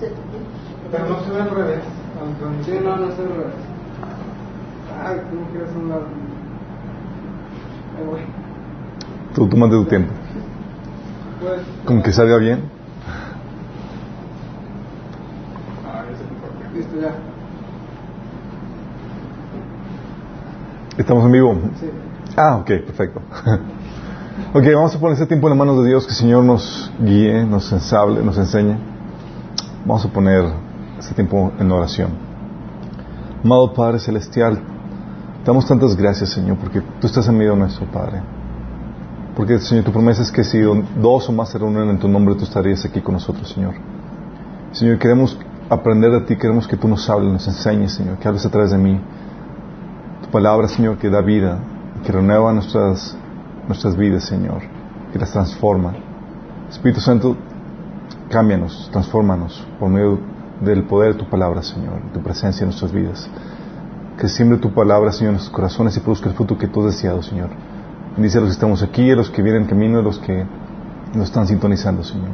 Pero no se ve al revés. Sí, no, no se ve al revés. Ah, ¿cómo quieres un lado? Ahí voy. Tú tómate tu tiempo. Pues, Con que salga bien. ah. Listo, ya. ¿Estamos en vivo? Sí. Ah, ok, perfecto. ok, vamos a poner este tiempo en las manos de Dios, que el Señor nos guíe, nos ensable, nos enseñe. Vamos a poner este tiempo en oración. Amado Padre Celestial, te damos tantas gracias, Señor, porque tú estás en medio nuestro, Padre. Porque, Señor, tu promesa es que si dos o más se reúnen en tu nombre, tú estarías aquí con nosotros, Señor. Señor, queremos aprender de ti, queremos que tú nos hables, nos enseñes, Señor, que hables a través de mí. Tu palabra, Señor, que da vida, que renueva nuestras, nuestras vidas, Señor, que las transforma. Espíritu Santo, cámbianos, transfórmanos por medio del poder de tu palabra, Señor, tu presencia en nuestras vidas. Que siembre tu palabra, Señor, en nuestros corazones y produzca el fruto que tú has deseado, Señor. Bendice a los que estamos aquí, a los que vienen en camino, a los que nos están sintonizando, Señor.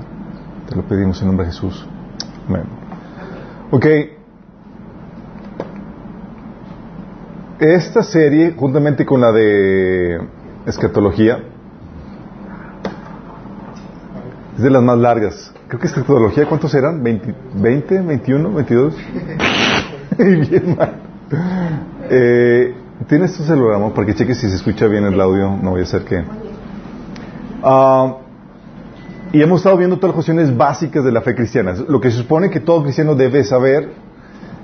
Te lo pedimos en nombre de Jesús. Amén. Ok. Esta serie, juntamente con la de escatología, es de las más largas. Creo que escatología, ¿cuántos eran? ¿20, 20 21, 22? Bien mal. Eh, ¿Tienes tu celular, amor? Para que cheques si se escucha bien el audio. No voy a hacer que... Ah, y hemos estado viendo todas las cuestiones básicas de la fe cristiana. Lo que se supone que todo cristiano debe saber.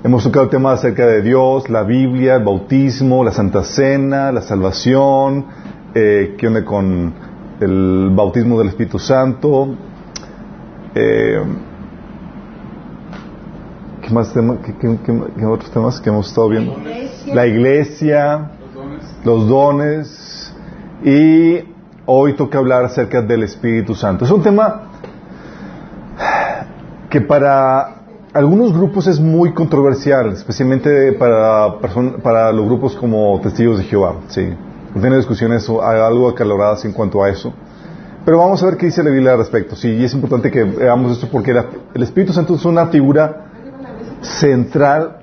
Hemos tocado temas acerca de Dios, la Biblia, el bautismo, la Santa Cena, la salvación, eh, qué onda con el bautismo del Espíritu Santo. Eh, ¿Qué más temas? ¿Qué, qué- qué- qué otros temas que hemos estado viendo? La iglesia, Los dones. los dones y hoy toca hablar acerca del Espíritu Santo. Es un tema que para algunos grupos es muy controversial, especialmente para, para los grupos como testigos de Jehová. Sí, tiene discusiones algo acaloradas en cuanto a eso. Pero vamos a ver qué dice la Biblia al respecto. Sí, y es importante que veamos esto porque el Espíritu Santo es una figura central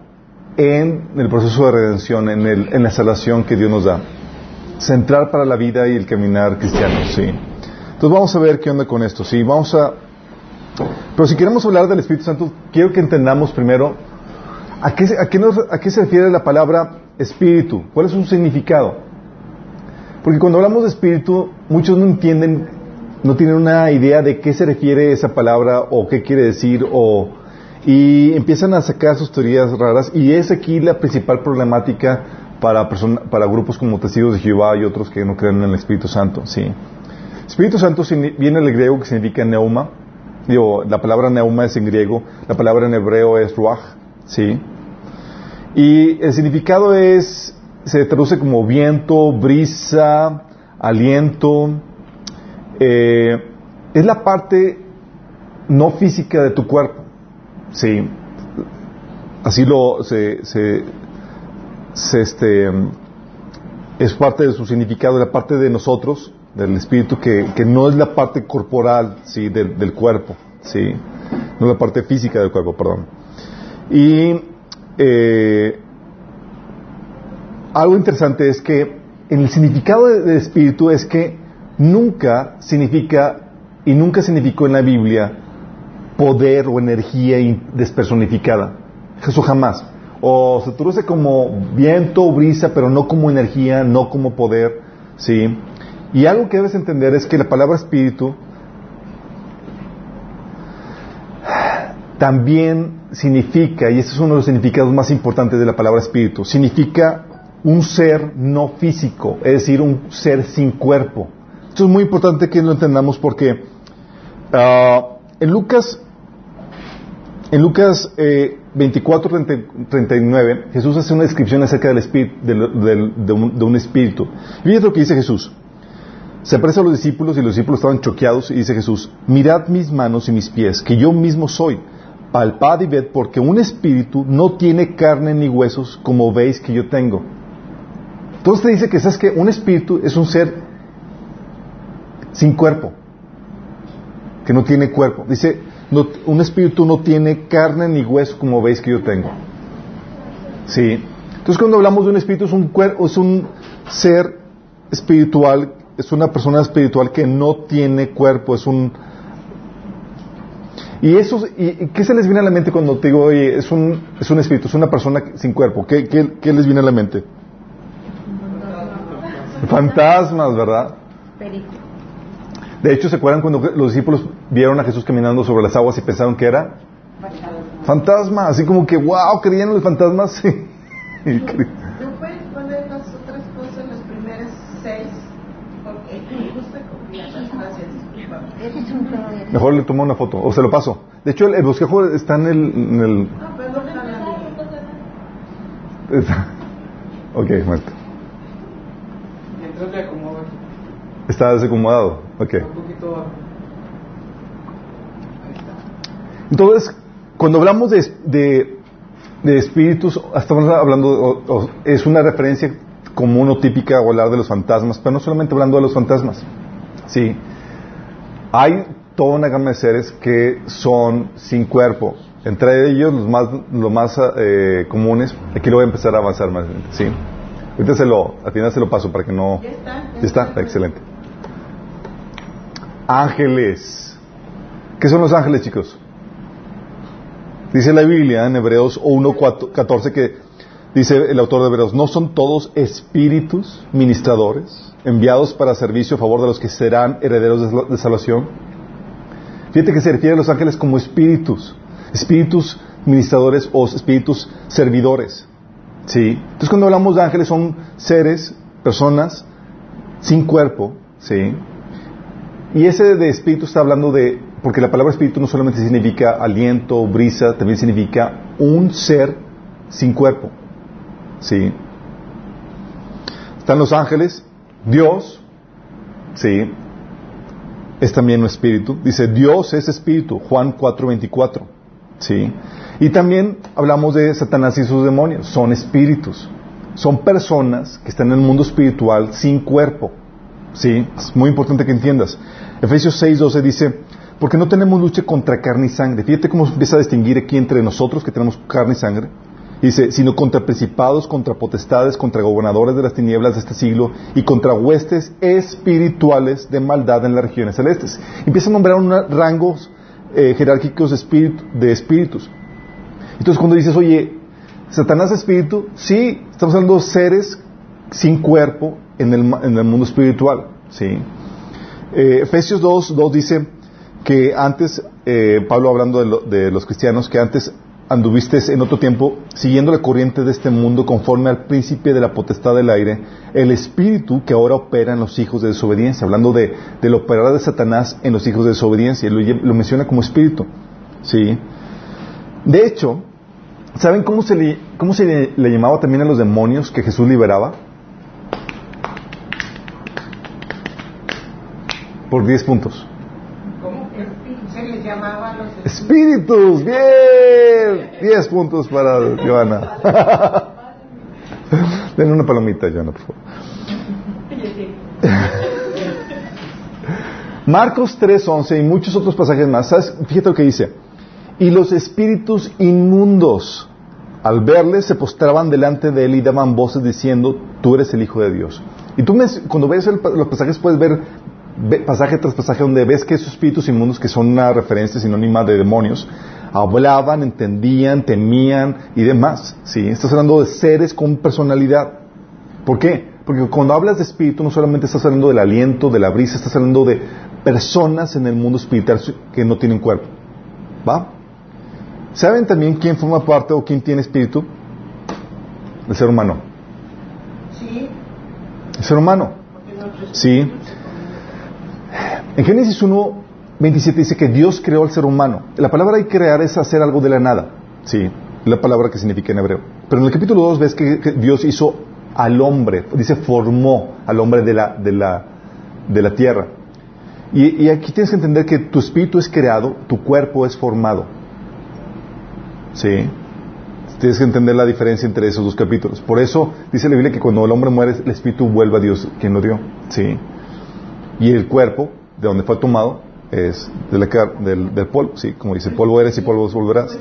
en el proceso de redención, en, el- en la salvación que Dios nos da. Central para la vida y el caminar cristiano, sí. Entonces vamos a ver qué onda con esto, sí. Vamos a... Pero si queremos hablar del Espíritu Santo, quiero que entendamos primero a qué, a qué, nos- a qué se refiere la palabra espíritu, cuál es su significado. Porque cuando hablamos de espíritu, muchos no entienden, no tienen una idea de qué se refiere esa palabra o qué quiere decir o y empiezan a sacar sus teorías raras y es aquí la principal problemática para persona- para grupos como testigos de Jehová y otros que no creen en el Espíritu Santo, sí. Espíritu Santo viene del griego que significa neuma. Digo, la palabra neuma es en griego, la palabra en hebreo es ruach, sí. Y el significado es, se traduce como viento, brisa, aliento. Eh, es la parte no física de tu cuerpo. Sí. Así lo se, se, este es parte de su significado, la parte de nosotros, del espíritu, que, que no es la parte corporal, sí, del, del cuerpo, sí, no la parte física del cuerpo, perdón. Y eh, algo interesante es que en el significado de, de espíritu es que nunca significa y nunca significó en la Biblia poder o energía despersonificada. Jesús jamás. O se traduce como viento o brisa, pero no como energía, no como poder, ¿sí? Y algo que debes entender es que la palabra espíritu también significa, y este es uno de los significados más importantes de la palabra espíritu, significa un ser no físico, es decir, un ser sin cuerpo. Esto es muy importante que lo entendamos porque ah, en Lucas, en Lucas eh, 24, 30 39, Jesús hace una descripción acerca del espíritu, de un espíritu. Y fíjate lo que dice Jesús. Se aparece a los discípulos y los discípulos estaban choqueados y dice Jesús, mirad mis manos y mis pies, que yo mismo soy. Palpad y ved, porque un espíritu no tiene carne ni huesos como veis que yo tengo. Entonces te dice que sabes que un espíritu es un ser sin cuerpo, que no tiene cuerpo. Dice, no- un espíritu no tiene carne ni hueso como veis que yo tengo. Sí. Entonces cuando hablamos de un espíritu es un cuerpo, es un ser espiritual, es una persona espiritual que no tiene cuerpo, es un y eso y, qué se les viene a la mente cuando te digo, oye, es un es un espíritu, es una persona sin cuerpo. ¿Qué, qué, qué les viene a la mente? Fantasmas, ¿verdad? Perico. De hecho, ¿se acuerdan cuando los discípulos vieron a Jesús caminando sobre las aguas y pensaron que era fantasma? Así como que, wow, creían en los fantasmas. Sí. Y cre- ¿No puedes poner las otras cosas, los primeros seis? Porque me gusta copiarlas. Gracias, discúlpame. Ese es un problema. Mejor le tomo una foto o se lo paso. De hecho, el, el bosquejo está en el... en el- No, perdón, está- ok. Ok. Entonces, cuando hablamos de, de, de espíritus, estamos hablando, o- o- es una referencia común o típica hablar de los fantasmas, pero no solamente hablando de los fantasmas. Sí. Hay toda una gama de seres que son sin cuerpo. Entre ellos, los más, los más eh, comunes, aquí lo voy a empezar a avanzar más. Sí. Ahorita se lo, al final se lo paso para que no. Ya está. Ya está, excelente. Ángeles. ¿Qué son los ángeles, chicos? Dice la Biblia en Hebreos 1.14 que dice el autor de Hebreos, ¿no son todos espíritus ministradores enviados para servicio a favor de los que serán herederos de, salvación? Fíjate que se refiere a los ángeles como espíritus, espíritus ministradores o espíritus servidores. ¿Sí? Entonces cuando hablamos de ángeles son seres, personas sin cuerpo, ¿sí? Y ese de espíritu está hablando de, porque la palabra espíritu no solamente significa aliento, brisa, también significa un ser sin cuerpo, ¿sí? Están los ángeles, Dios, ¿sí? Es también un espíritu. Dice, Dios es espíritu, Juan 4:24, ¿sí? Y también hablamos de Satanás y sus demonios, son espíritus, son personas que están en el mundo espiritual sin cuerpo, ¿sí? Es muy importante que entiendas. Efesios 6:12 dice, porque no tenemos lucha contra carne y sangre. Fíjate cómo empieza a distinguir aquí entre nosotros que tenemos carne y sangre. Dice, sino contra principados, contra potestades, contra gobernadores de las tinieblas de este siglo y contra huestes espirituales de maldad en las regiones celestes. Empieza a nombrar unos rangos eh, jerárquicos de, espíritu- de espíritus. Entonces cuando dices, oye, Satanás es espíritu, sí, estamos hablando de seres sin cuerpo en el, en el mundo espiritual, ¿sí? Eh, Efesios 2, 2 dice que antes, eh, Pablo hablando de, lo- de los cristianos, que antes anduviste en otro tiempo siguiendo la corriente de este mundo conforme al príncipe de la potestad del aire, el espíritu que ahora opera en los hijos de desobediencia, hablando de, del operar de Satanás en los hijos de desobediencia, lo, menciona como espíritu, ¿sí? De hecho, ¿saben cómo se le, cómo se le llamaba también a los demonios que Jesús liberaba? Por 10 puntos. ¿Cómo se les llamaba los Espíritus, bien. 10 puntos para Joana. Denle una palomita, Joana, por favor. Marcos 3:11 y muchos otros pasajes más. ¿sabes? Fíjate lo que dice. Y los espíritus inmundos, al verle, se postraban delante de él y daban voces diciendo, tú eres el Hijo de Dios. Y tú me- cuando ves el los pasajes puedes ver ve- pasaje tras pasaje donde ves que esos espíritus inmundos, que son una referencia sinónima de demonios, hablaban, entendían, temían y demás. ¿sí? Estás hablando de seres con personalidad. ¿Por qué? Porque cuando hablas de espíritu no solamente estás hablando del aliento, de la brisa, estás hablando de personas en el mundo espiritual que no tienen cuerpo. ¿Va? ¿Saben también quién forma parte o quién tiene espíritu? El ser humano. Sí, El ser humano. Sí. En Génesis 1, 27 dice que Dios creó al ser humano. La palabra crear es hacer algo de la nada. Sí, la palabra que significa en hebreo. Pero en el capítulo 2 ves que, que Dios hizo al hombre, dice formó al hombre de la, de la, de la tierra. Y, y aquí tienes que entender que tu espíritu es creado, tu cuerpo es formado. Sí. Tienes que entender la diferencia entre esos dos capítulos. Por eso dice la Biblia que cuando el hombre muere, el espíritu vuelve a Dios, quien lo dio. Sí. Y el cuerpo, de donde fue tomado, es de la car- del, del polvo, sí, como dice, polvo eres y polvo volverás.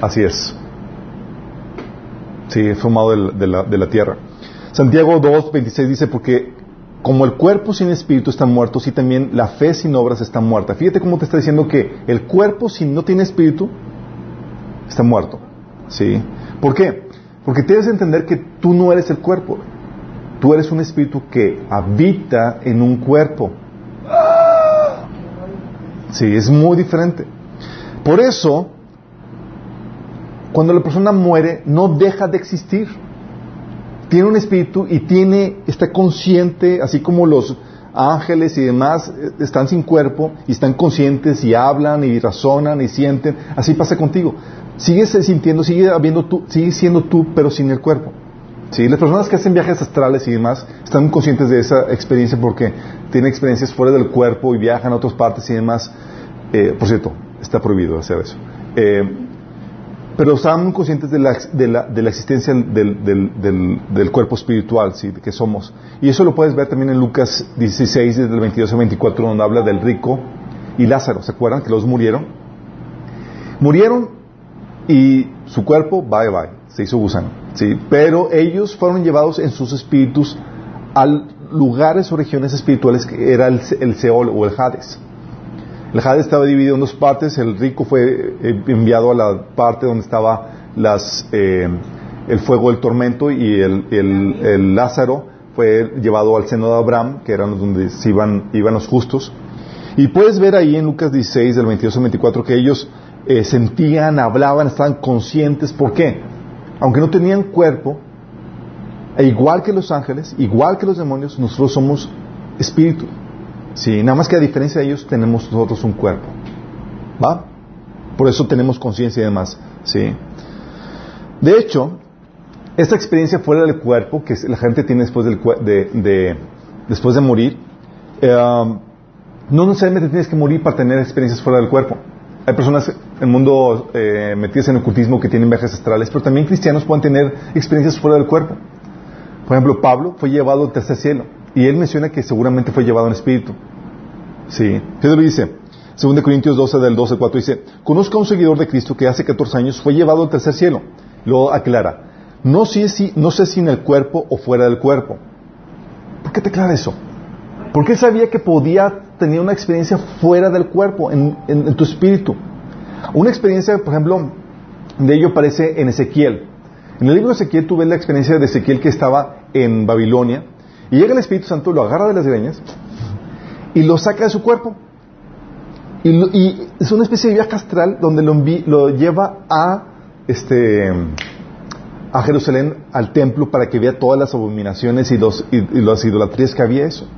Así es. Sí, es formado del- de, la, de la tierra. Santiago 2, 26 dice, porque como el cuerpo sin espíritu está muerto, así también la fe sin obras está muerta. Fíjate cómo te está diciendo que el cuerpo si no tiene espíritu está muerto. ¿Sí? ¿Por qué? Porque tienes que entender que tú no eres el cuerpo. Tú eres un espíritu que habita en un cuerpo. Sí, es muy diferente. Por eso, cuando la persona muere, no deja de existir. Tiene un espíritu y tiene, está consciente, así como los ángeles y demás eh, están sin cuerpo y están conscientes y hablan y razonan y sienten. Así pasa contigo. Sigues sintiendo, sigue habiendo tú, sigues siendo tú, pero sin el cuerpo. Sí, las personas que hacen viajes astrales y demás están conscientes de esa experiencia porque tienen experiencias fuera del cuerpo y viajan a otras partes y demás. Eh, por cierto, está prohibido hacer eso. Eh, pero están conscientes de la, de la, de la existencia del, del, del, del cuerpo espiritual, ¿sí? de que somos. Y eso lo puedes ver también en Lucas 16, desde el 22 al 24, donde habla del rico y Lázaro. ¿Se acuerdan que los murieron? Murieron y su cuerpo, bye bye, se hizo gusano. ¿Sí? Pero ellos fueron llevados en sus espíritus a lugares o regiones espirituales que era el, el Seol o el Hades. El Hades estaba dividido en dos partes. El rico fue eh, enviado a la parte donde estaba las, eh, el fuego del tormento y el, el- el Lázaro fue llevado al seno de Abraham, que eran donde se iban, iban los justos. Y puedes ver ahí en Lucas 16, del 22 al 24, que ellos eh, sentían, hablaban, estaban conscientes. ¿Por qué? Aunque no tenían cuerpo, e igual que los ángeles, igual que los demonios, nosotros somos espíritu. Sí, nada más que a diferencia de ellos tenemos nosotros un cuerpo. ¿Va? Por eso tenemos conciencia y demás. Sí. De hecho, esta experiencia fuera del cuerpo que la gente tiene después, del, de, de- después de morir, eh, no necesariamente tienes que morir para tener experiencias fuera del cuerpo. Hay personas en el mundo eh, metidas en ocultismo que tienen viajes astrales, pero también cristianos pueden tener experiencias fuera del cuerpo. Por ejemplo, Pablo fue llevado al tercer cielo y él menciona que seguramente fue llevado en espíritu. Sí, Pedro dice, 2 Corintios 12 del 12 al 4 dice, conozco a un seguidor de Cristo que hace 14 años fue llevado al tercer cielo. Luego aclara, no sé si, no sé si en el cuerpo o fuera del cuerpo. ¿Por qué te aclara eso? Porque él sabía que podía tener una experiencia fuera del cuerpo, en, tu espíritu. Una experiencia, por ejemplo, de ello aparece en Ezequiel. En el libro de Ezequiel tú ves la experiencia de Ezequiel que estaba en Babilonia y llega el Espíritu Santo, lo agarra de las greñas y lo saca de su cuerpo. Y, es una especie de viaje astral donde lo, lleva a, este, a Jerusalén, al templo, para que vea todas las abominaciones y, y las idolatrías que había eso.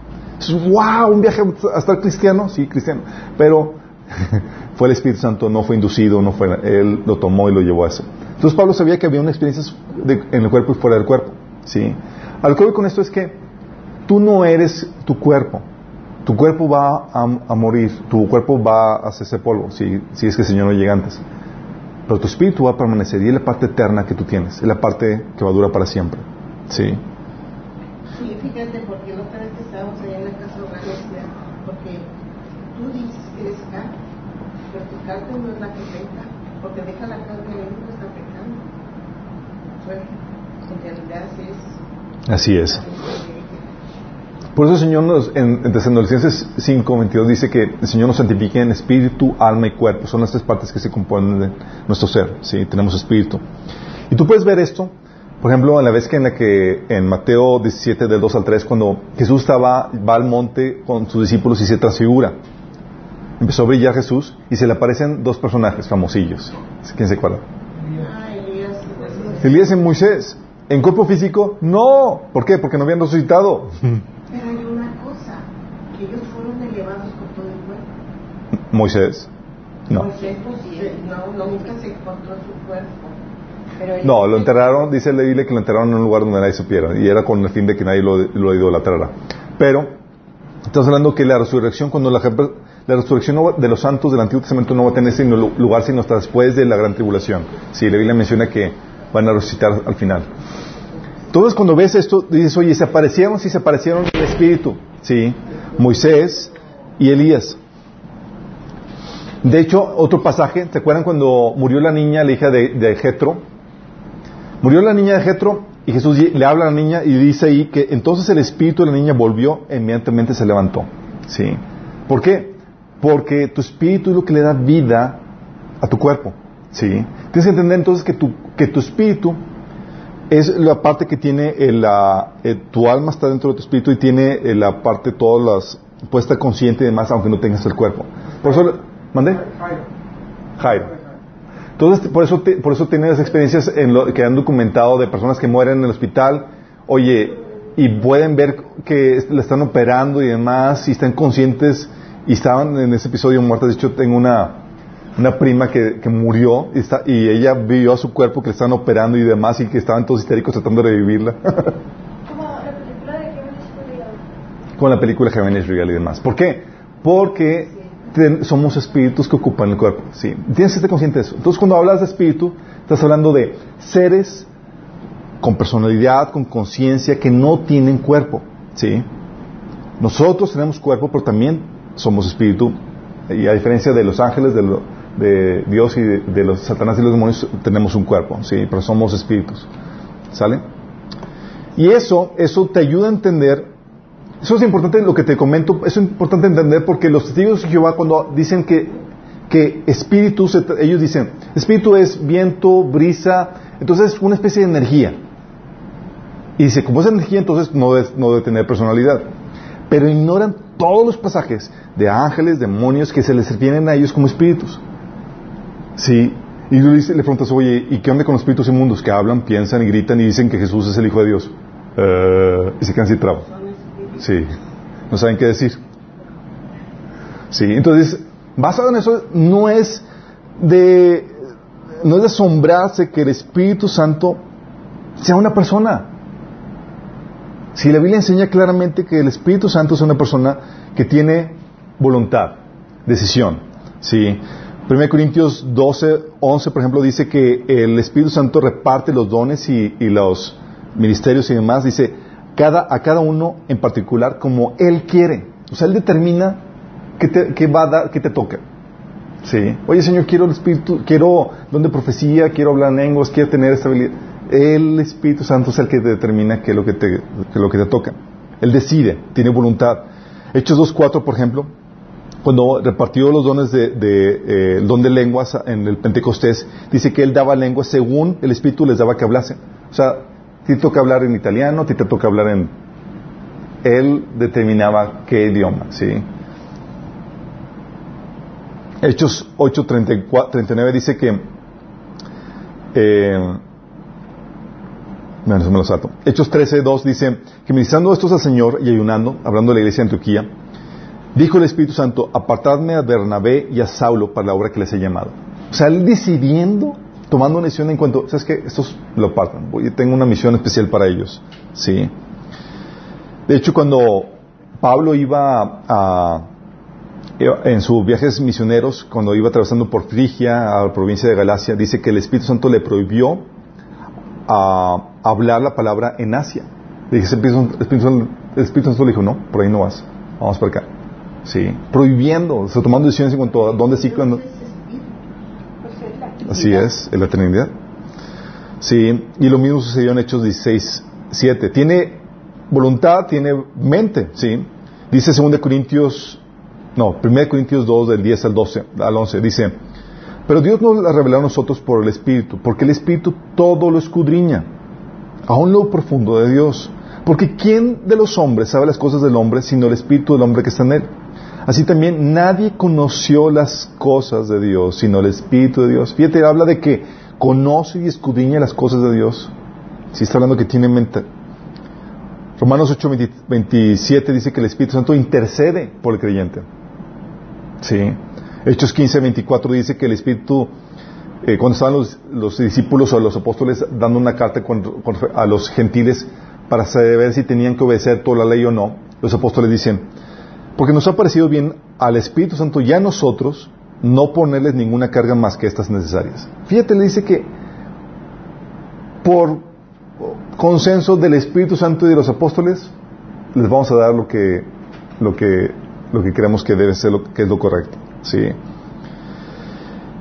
Wow, un viaje astral cristiano, sí, cristiano. Pero fue el Espíritu Santo, no fue inducido, no fue, él lo tomó y lo llevó a eso. Entonces Pablo sabía que había una experiencia en el cuerpo y fuera del cuerpo. ¿sí? A lo que voy con esto es que tú no eres tu cuerpo. Tu cuerpo va a, a morir, tu cuerpo va a hacerse polvo, si, si es que el Señor no llega antes. Pero tu espíritu va a permanecer y es la parte eterna que tú tienes, es la parte que va a durar para siempre. ¿sí? Sí, fíjate, porque la otra vez que estábamos allá en la casa hogar porque tú dices que eres carne, pero tu carne no es la que peca, porque deja la carne ahí no está pecando. Bueno, en realidad sí es. Así es. Por eso el Señor nos, en, en Tesalonicenses 5, 22 dice que el Señor nos santifique en espíritu, alma y cuerpo. Son las tres partes que se componen de nuestro ser. ¿sí? Tenemos espíritu. Y tú puedes ver esto, por ejemplo, en la vez que en la que en Mateo 17, del 2 al 3, cuando Jesús estaba, va al monte con sus discípulos y se transfigura. Empezó a brillar Jesús y se le aparecen dos personajes famosillos. ¿Quién se acuerda? Elías, y Moisés. En cuerpo físico, no. ¿Por qué? Porque no habían resucitado. Pero hay una cosa, que ellos fueron elevados con todo el cuerpo. Moisés. No. Moisés, pues, sí, no, nunca se encontró su cuerpo. No, lo enterraron, dice la Biblia que lo enterraron en un lugar donde nadie supiera. Y era con el fin de que nadie lo, lo idolatrara. Pero, estamos hablando que la resurrección, cuando la, resurrección de los santos del Antiguo Testamento no va a tener ese lu- lugar sino hasta después de la gran tribulación. Sí, la Biblia menciona que van a resucitar al final. Entonces, cuando ves esto, dices, oye, se aparecieron, sí se aparecieron el Espíritu. Sí. Moisés y Elías. De hecho, otro pasaje, ¿se acuerdan cuando murió la niña, la hija de, de Jetro? Murió la niña de Jetro y Jesús le habla a la niña y dice ahí que entonces el espíritu de la niña volvió, e inmediatamente se levantó. ¿Sí? ¿Por qué? Porque tu espíritu es lo que le da vida a tu cuerpo. ¿Sí? Tienes que entender entonces que tu, que tu espíritu es la parte que tiene la, eh, tu alma está dentro de tu espíritu y tiene eh, la parte, todas las, puede estar consciente y demás, aunque no tengas el cuerpo. Por eso, ¿mandé? Jairo. Entonces, por eso, por eso tienes experiencias en lo, que han documentado de personas que mueren en el hospital, oye, y pueden ver que le están operando y demás, y están conscientes, y estaban en ese episodio muertas. De hecho, tengo una, una prima que, que murió y, está, y ella vio a su cuerpo que le estaban operando y demás, y que estaban todos histéricos tratando de revivirla. Como la película de la película Heaven is Real y demás. ¿Por qué? Porque somos espíritus que ocupan el cuerpo. ¿sí? Tienes que estar consciente de eso. Entonces, cuando hablas de espíritu, estás hablando de seres con personalidad, con conciencia, que no tienen cuerpo. ¿sí? Nosotros tenemos cuerpo, pero también somos espíritu. Y a diferencia de los ángeles, de, de Dios y de, de los satanás y los demonios, tenemos un cuerpo. ¿sí? Pero somos espíritus. ¿Sale? Y eso, eso te ayuda a entender eso es importante lo que te comento, es importante entender porque los testigos de Jehová cuando dicen que, que espíritu, ellos dicen, espíritu es viento, brisa, entonces es una especie de energía. Y dice, como es energía, entonces no debe, no debe tener personalidad. Pero ignoran todos los pasajes de ángeles, demonios, que se les refieren a ellos como espíritus. Sí. Y tú dice- le preguntas, oye, ¿y qué onda con los espíritus inmundos? Que hablan, piensan y gritan y dicen que Jesús es el Hijo de Dios. Eh, y se quedan sin trabajo. Sí, no saben qué decir. Sí, entonces, basado en eso, no es de, no es de asombrarse que el Espíritu Santo sea una persona. Si la Biblia enseña claramente que el Espíritu Santo es una persona que tiene voluntad, decisión. Sí. 1 Corintios 12, 11, por ejemplo, dice que el Espíritu Santo reparte los dones y los ministerios y demás. Dice, cada, a cada uno en particular como Él quiere. O sea, Él determina qué te, qué va a dar, qué te toca. Sí. Oye, Señor, quiero el Espíritu, quiero don de profecía, quiero hablar en lenguas, quiero tener estabilidad. El Espíritu Santo es el que determina qué es lo que te, lo que te toca. Él decide, tiene voluntad. Hechos 2.4, por ejemplo, cuando repartió los dones de, de, eh, don de lenguas en el Pentecostés, dice que él daba lenguas según el Espíritu les daba que hablasen. O sea, ti te toca hablar en italiano, ti te toca hablar en... Él determinaba qué idioma, ¿sí? Hechos 8.39 dice que... Eh, bueno, eso me lo salto. Hechos 13.2 dice que ministrando estos al Señor y ayunando, hablando de la iglesia de Antioquía, Dijo el Espíritu Santo, apartadme a Bernabé y a Saulo para la obra que les he llamado. O sea, él decidiendo, tomando una decisión en cuanto, ¿sabes qué? Estos lo apartan. Voy, tengo una misión especial para ellos. ¿Sí? De hecho, cuando Pablo iba a, en sus viajes misioneros, cuando iba atravesando por Frigia, a la provincia de Galacia, dice que el Espíritu Santo le prohibió a hablar la palabra en Asia. Le dije, el Espíritu, el Espíritu- Santo le dijo, no, por ahí no vas, vamos por acá. Sí, prohibiendo, o sea, tomando decisiones en cuanto a dónde sí, cuándo. Entonces, espíritu. Pues es la Así es, en la Trinidad. Sí, y lo mismo sucedió en Hechos 16, 7. Tiene voluntad, tiene mente, sí. Dice 2 Corintios, no, 1 Corintios 2 del 10 al 12, al 11, dice, pero Dios nos la reveló a nosotros por el Espíritu, porque el Espíritu todo lo escudriña, aún lo profundo de Dios. Porque ¿quién de los hombres sabe las cosas del hombre sino el Espíritu del hombre que está en él? Así también nadie conoció las cosas de Dios sino el Espíritu de Dios. Fíjate, habla de que conoce y escudriña las cosas de Dios. Si está hablando que tiene mente. Romanos 8, 20 27 dice que el Espíritu Santo intercede por el creyente. Sí. Hechos 15, 24 dice que el Espíritu, eh, cuando estaban los, los discípulos o los apóstoles dando una carta a los gentiles para saber si tenían que obedecer toda la ley o no, los apóstoles dicen, porque nos ha parecido bien al Espíritu Santo y a nosotros no ponerles ninguna carga más que estas necesarias. Fíjate, le dice que por consenso del Espíritu Santo y de los apóstoles, les vamos a dar lo que lo que, lo que creemos que debe ser lo que es lo correcto. ¿sí?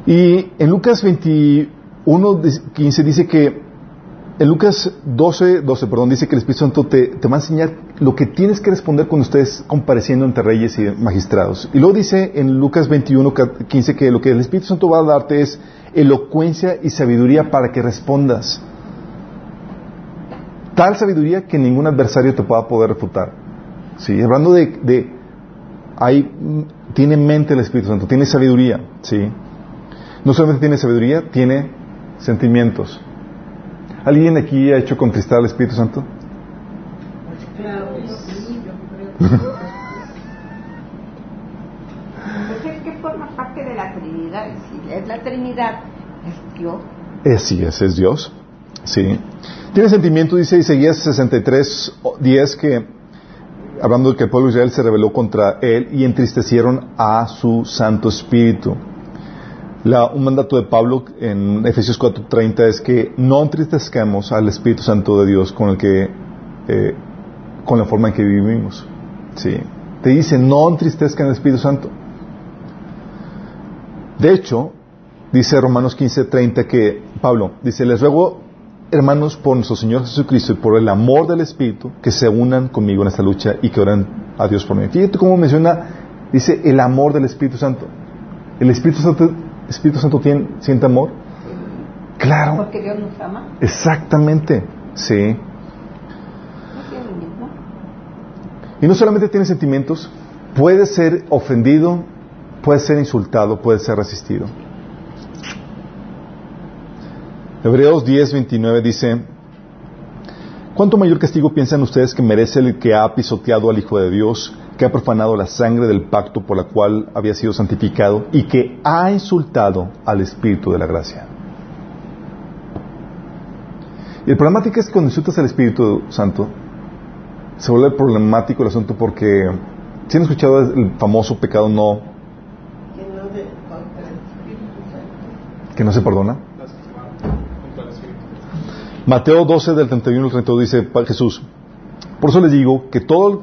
Y en Lucas 21, 15 dice que, en Lucas 12, 12, perdón, dice que el Espíritu Santo te, te va a enseñar lo que tienes que responder cuando estés compareciendo ante reyes y magistrados. Y luego dice en Lucas 21, 15 que lo que el Espíritu Santo va a darte es elocuencia y sabiduría para que respondas. Tal sabiduría que ningún adversario te pueda poder refutar. ¿Sí? Hablando de, de ahí tiene mente el Espíritu Santo, tiene sabiduría, ¿sí? No solamente tiene sabiduría, tiene sentimientos. ¿Alguien aquí ha hecho contristar al Espíritu Santo? Claro, sí, yo creo. Pues es que forma parte de la Trinidad. Si es la Trinidad, es Dios. Así es, es Dios. Sí. Tiene sentimiento, dice Isaías 63, 10, que hablando de que el pueblo de Israel se rebeló contra él y entristecieron a su Santo Espíritu. La, un mandato de Pablo en Efesios 4:30 es que no entristezcamos al Espíritu Santo de Dios con el que, eh, con la forma en que vivimos. Sí. Te dice, no entristezcan al Espíritu Santo. De hecho, dice Romanos 15:30 que Pablo dice, les ruego, hermanos, por nuestro Señor Jesucristo y por el amor del Espíritu, que se unan conmigo en esta lucha y que oren a Dios por mí. Fíjate cómo menciona, dice, el amor del Espíritu Santo. El Espíritu Santo, Espíritu Santo tiene, siente amor. Claro. Porque Dios nos ama. Exactamente. Sí. No tiene el mismo. Y no solamente tiene sentimientos, puede ser ofendido, puede ser insultado, puede ser resistido. Hebreos 10, 29 dice, ¿cuánto mayor castigo piensan ustedes que merece el que ha pisoteado al Hijo de Dios, que ha profanado la sangre del pacto por la cual había sido santificado y que ha insultado al Espíritu de la gracia? Y el problemático es que cuando insultas al Espíritu Santo, se vuelve problemático el asunto porque, si han escuchado el famoso pecado no, Que no se perdona? Mateo 12 del 31 al 32 dice Jesús, por eso les digo que todo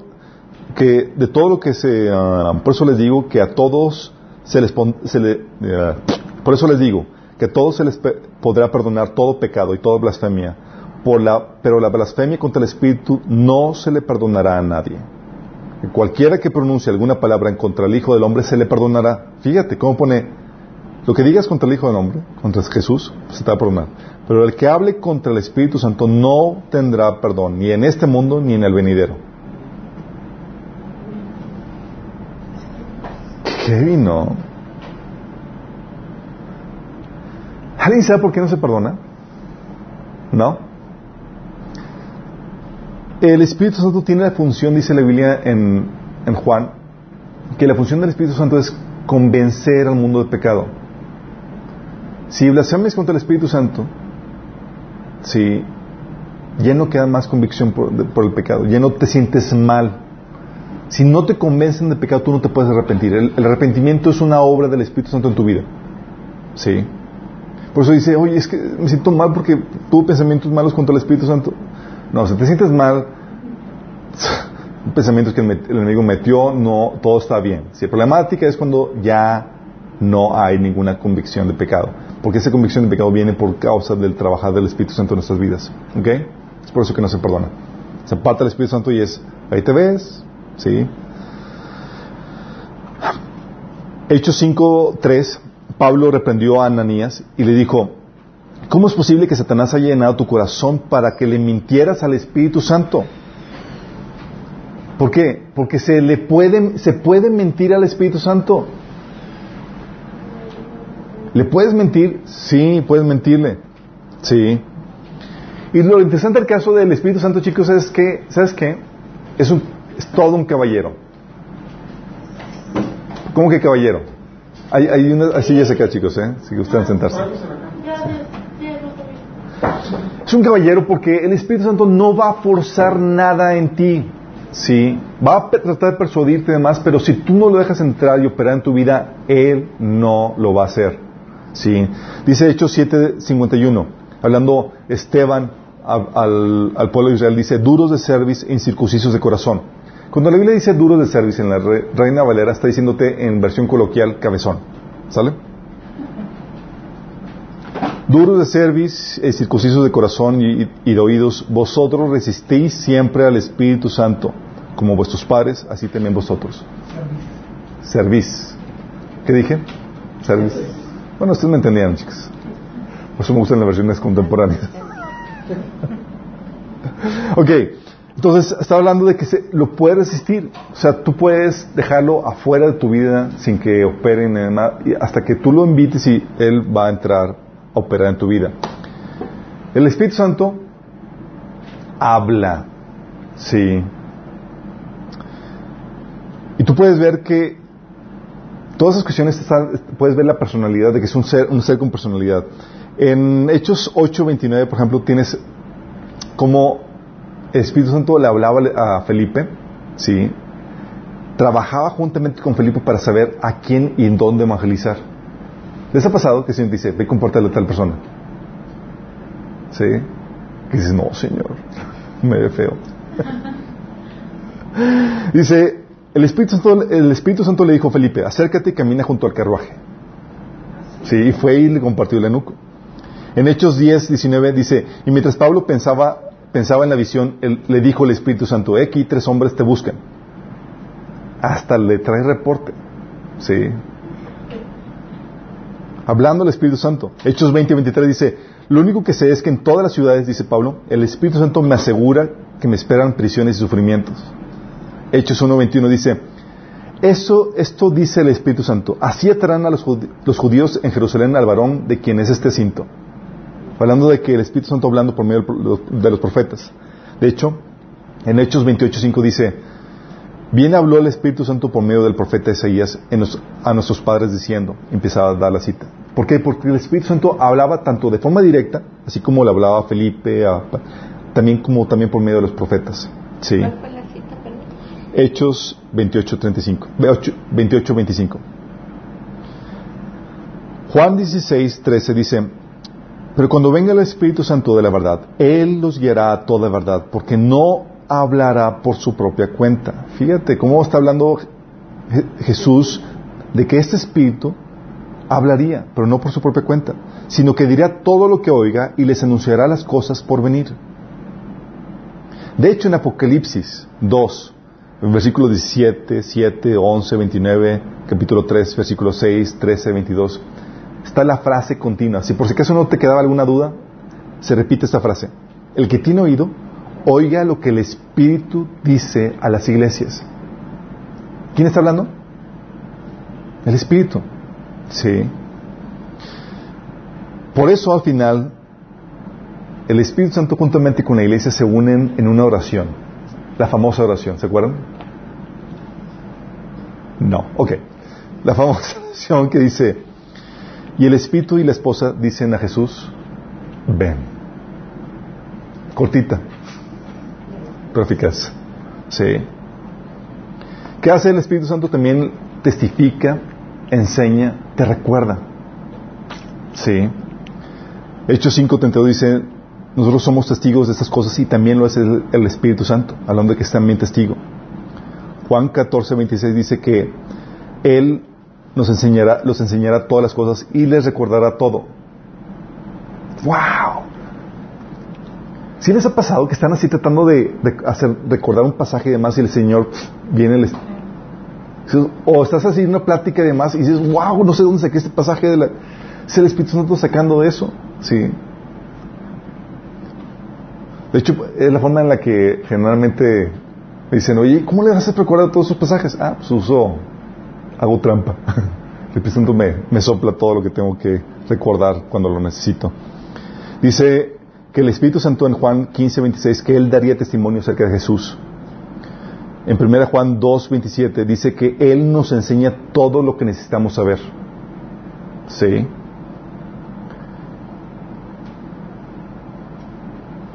que de todo lo que se ah, por eso les digo que a todos se les pon- se le- ah, por eso les digo que a todos se les pe- podrá perdonar todo pecado y toda blasfemia, por la, pero la blasfemia contra el Espíritu no se le perdonará a nadie. Cualquiera que pronuncie alguna palabra en contra del Hijo del Hombre se le perdonará. Fíjate cómo pone lo que digas contra el Hijo del Hombre, contra Jesús, se te va a perdonar. Pero el que hable contra el Espíritu Santo no tendrá perdón, ni en este mundo ni en el venidero. Qué vino. ¿Alguien sabe por qué no se perdona? ¿No? El Espíritu Santo tiene la función, dice la Biblia en, Juan, que la función del Espíritu Santo es convencer al mundo del pecado. Si blasfemas contra el Espíritu Santo, si ya no queda más convicción por, el pecado, ya no te sientes mal. Si no te convencen de pecado, tú no te puedes arrepentir. El, el arrepentimiento es una obra del Espíritu Santo en tu vida. Sí. Por eso dice, oye, es que me siento mal porque tuve pensamientos malos contra el Espíritu Santo. No, si te sientes mal, pensamientos que el, enemigo metió, no, todo está bien. Si la problemática es cuando ya no hay ninguna convicción de pecado. Porque esa convicción de pecado viene por causa del trabajar del Espíritu Santo en nuestras vidas. ¿Ok? Es por eso que no se perdona. Se aparta el Espíritu Santo y es, ahí te ves, ¿sí? Hechos 5.3, Pablo reprendió a Ananías y le dijo, ¿cómo es posible que Satanás haya llenado tu corazón para que le mintieras al Espíritu Santo? ¿Por qué? Porque se le puede, se puede mentir al Espíritu Santo. ¿Le puedes mentir? Sí, puedes mentirle. Sí. Y lo interesante del caso del Espíritu Santo, chicos, es que, ¿sabes qué? Es, un, es todo un caballero. ¿Cómo que caballero? Hay, hay unas sillas acá, chicos, ¿eh? Si gustan sentarse. Ya, ya, ya, no también. Es un caballero porque el Espíritu Santo no va a forzar nada en ti. Sí, va a tratar de persuadirte y demás, pero si tú no lo dejas entrar y operar en tu vida, Él no lo va a hacer. Sí, dice Hechos 7:51, hablando Esteban a- al, al pueblo de Israel, dice, duros de cerviz e incircuncisos de corazón. Cuando la Biblia dice duro de service en la Re- Reina Valera, está diciéndote en versión coloquial cabezón. ¿Sale? Duros de cerviz, eh, circuncisos de corazón y, y de oídos, vosotros resistís siempre al Espíritu Santo, como vuestros padres, así también vosotros. Servís. ¿Qué dije? Servís. Bueno, ustedes me entendían, chicas. Por eso me gustan las versiones contemporáneas. ok, entonces está hablando de que se, lo puedes resistir. O sea, tú puedes dejarlo afuera de tu vida sin que opere en nada, hasta que tú lo invites y Él va a entrar operar en tu vida. El Espíritu Santo habla, sí. Y tú puedes ver que todas esas cuestiones están- puedes ver la personalidad de que es un ser, un ser con personalidad. En Hechos 8:29, por ejemplo, tienes como el Espíritu Santo le hablaba a Felipe, sí, trabajaba juntamente con Felipe para saber a quién y en dónde evangelizar. ¿Les ha pasado que se dice, ve y compórtate a tal persona? ¿Sí? Que dices, no, Señor, me ve feo. dice, el Espíritu, Santo, el Espíritu Santo le dijo a Felipe, acércate y camina junto al carruaje. Sí, y fue y le compartió el enuco. En Hechos 10, 19 dice, y mientras Pablo pensaba, pensaba en la visión, él- le dijo el Espíritu Santo, "He aquí tres hombres te buscan. Hasta le trae reporte. Sí. Hablando el Espíritu Santo. Hechos 20, 23 dice, lo único que sé es que en todas las ciudades, dice Pablo, el Espíritu Santo me asegura que me esperan prisiones y sufrimientos. Hechos 1, 21 dice, eso, esto dice el Espíritu Santo. Así atarán a los, judíos en Jerusalén al varón de quien es este cinto. Hablando de que el Espíritu Santo hablando por medio de los profetas. De hecho, en Hechos 28.5 dice, bien habló el Espíritu Santo por medio del profeta Isaías en a nuestros padres diciendo, empieza a dar la cita. ¿Por qué? Porque el Espíritu Santo hablaba tanto de forma directa, así como le hablaba a Felipe, a- también como también por medio de los profetas. Sí. ¿Cuál fue la cita, perdón? Hechos 28.35. 28.25. Juan 16.13 dice, pero cuando venga el Espíritu Santo de la verdad, Él los guiará a toda verdad, porque no hablará por su propia cuenta. Fíjate cómo está hablando Je- Jesús de que este Espíritu hablaría, pero no por su propia cuenta, sino que dirá todo lo que oiga y les anunciará las cosas por venir. De hecho, en Apocalipsis 2, en versículos 17, 7, 11, 29, capítulo 3, versículos 6, 13, 22, está la frase continua. Si por si acaso no te quedaba alguna duda, se repite esta frase. El que tiene oído, oiga lo que el Espíritu dice a las iglesias. ¿Quién está hablando? El Espíritu. Sí. Por eso al final, el Espíritu Santo juntamente con la iglesia se unen en una oración. La famosa oración, ¿se acuerdan? No, ok. La famosa oración que dice, y el Espíritu y la esposa dicen a Jesús, ven. Cortita, pero eficaz. Sí. ¿Qué hace el Espíritu Santo? También testifica, enseña, te recuerda. Sí. Hechos 5.32 dice, nosotros somos testigos de estas cosas y también lo el, el Espíritu Santo, hablando de que es también testigo. Juan 14.26 dice que Él nos enseñará, los enseñará todas las cosas y les recordará todo. ¡Wow! ¿Sí les ha pasado que están así tratando de, hacer, recordar un pasaje y demás y el Señor viene el, o estás así en una plática y demás y dices, wow, no sé dónde saqué este pasaje de la... Es el Espíritu Santo sacando de eso. Sí. De hecho, es la forma en la que generalmente dicen, oye, ¿cómo le a recordar todos esos pasajes? Ah, pues uso, hago trampa. El Espíritu Santo me sopla todo lo que tengo que recordar cuando lo necesito. Dice que el Espíritu Santo en Juan 15, 26, que Él daría testimonio acerca de Jesús. En 1 Juan 2, 27 dice que Él nos enseña todo lo que necesitamos saber. ¿Sí?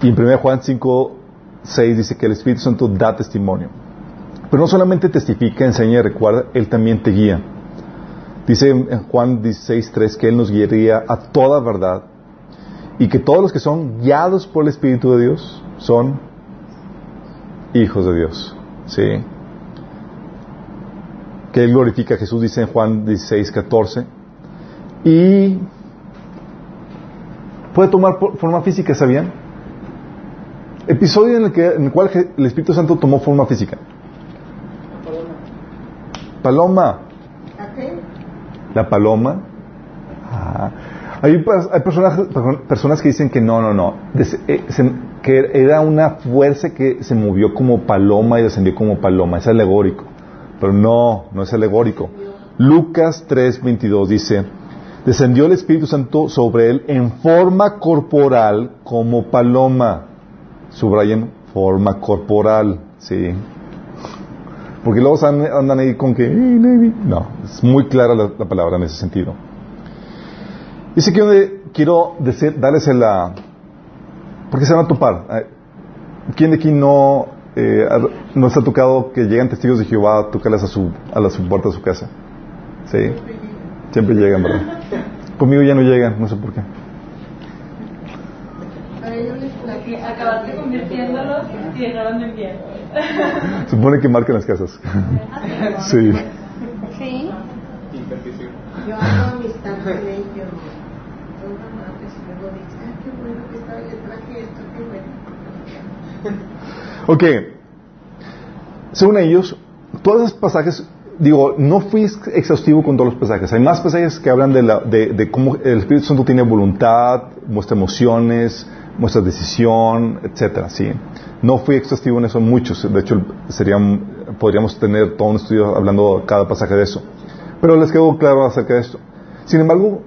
Y en 1 Juan 5, 6 dice que el Espíritu Santo da testimonio. Pero no solamente testifica, enseña y recuerda, Él también te guía. Dice en Juan 16, 3 que Él nos guiaría a toda verdad y que todos los que son guiados por el Espíritu de Dios son hijos de Dios. ¿Sí? que él glorifica a Jesús, dice en Juan 16, 14. Y puede tomar forma física, ¿sabían? Episodio en el, que, en el cual el Espíritu Santo tomó forma física. Paloma. ¿A qué? La paloma. Ah. Hay, personas, perso- personas que dicen que no, no, no. Eh, que era una fuerza que se movió como paloma y descendió como paloma. Es alegórico. Pero no, no es alegórico. Lucas 3:22 dice, descendió el Espíritu Santo sobre él en forma corporal como paloma. Subrayen, forma corporal. Sí. Porque luego andan, ahí con que, no, es muy clara la, la palabra en ese sentido. Dice que donde quiero decir, darles la, porque se van a topar. ¿Quién de aquí no, eh, no ha tocado que llegan testigos de Jehová a tocarles a su, a la su puerta de su casa? Sí, siempre llegan, ¿verdad? Conmigo ya no llegan, no sé por qué. Para ellos les La que platica. acabaste convirtiéndolos y dejaron de enviar. Supone que marcan las casas. Sí. Sí. Yo hago amistad con ellos. Son amables y luego dicen, ah, qué bueno que estaba, le traje esto, qué bueno. Ok. Según ellos, todos esos pasajes, digo, no fui ex- exhaustivo con todos los pasajes. Hay más pasajes que hablan de, la, de, de cómo el Espíritu Santo tiene voluntad, muestra emociones, muestra decisión, etcétera. Sí. No fui exhaustivo en eso muchos. De hecho, serían, podríamos tener todo un estudio hablando cada pasaje de eso. Pero les quedó claro acerca de esto. Sin embargo,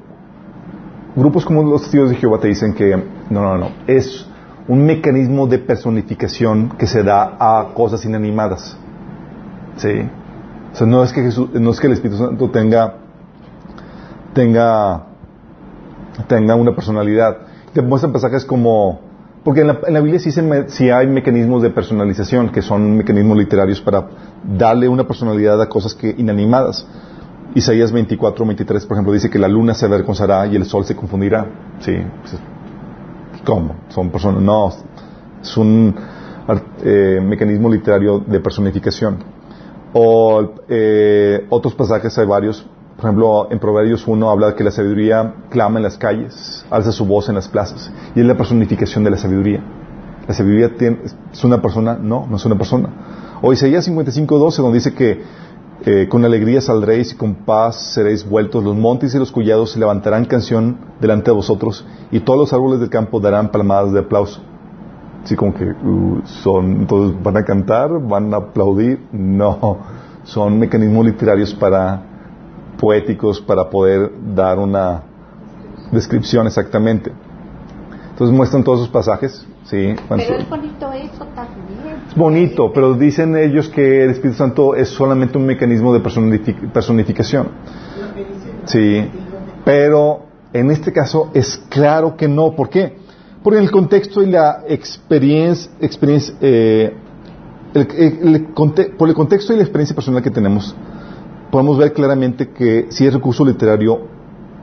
grupos como los testigos de Jehová te dicen que no, no, no, es un mecanismo de personificación que se da a cosas inanimadas. Sí. O sea, no es que Jesús, no es que el Espíritu Santo tenga tenga tenga una personalidad. Te muestran pasajes como porque en la, en la Biblia sí, se me- hay mecanismos de personalización que son mecanismos literarios para darle una personalidad a cosas que inanimadas. Isaías 24, 23, por ejemplo, dice que la luna se avergonzará y el sol se confundirá. Sí. pues, ¿Cómo? Son personas. No. Es un eh, mecanismo literario de personificación. O eh, otros pasajes, hay varios. Por ejemplo, en Proverbios 1 habla de que la sabiduría clama en las calles, alza su voz en las plazas. Y es la personificación de la sabiduría. ¿La sabiduría tiene- es una persona? No, no es una persona. O Isaías 55, 12, donde dice que eh, con alegría saldréis y con paz seréis vueltos. Los montes y los collados se levantarán canción delante de vosotros y todos los árboles del campo darán palmadas de aplauso. Así como que uh, son, entonces van a cantar, van a aplaudir. No, son mecanismos literarios para poéticos para poder dar una descripción exactamente. Entonces muestran todos esos pasajes, sí. cuando- Pero es bonito eso también. es bonito, pero dicen ellos que el Espíritu Santo es solamente un mecanismo de personific- personificación. Sí, pero en este caso es claro que no. ¿Por qué? Por el contexto y la experiencia, experiencia eh, el- el- el conte- por el contexto y la experiencia personal que tenemos, podemos ver claramente que si es recurso literario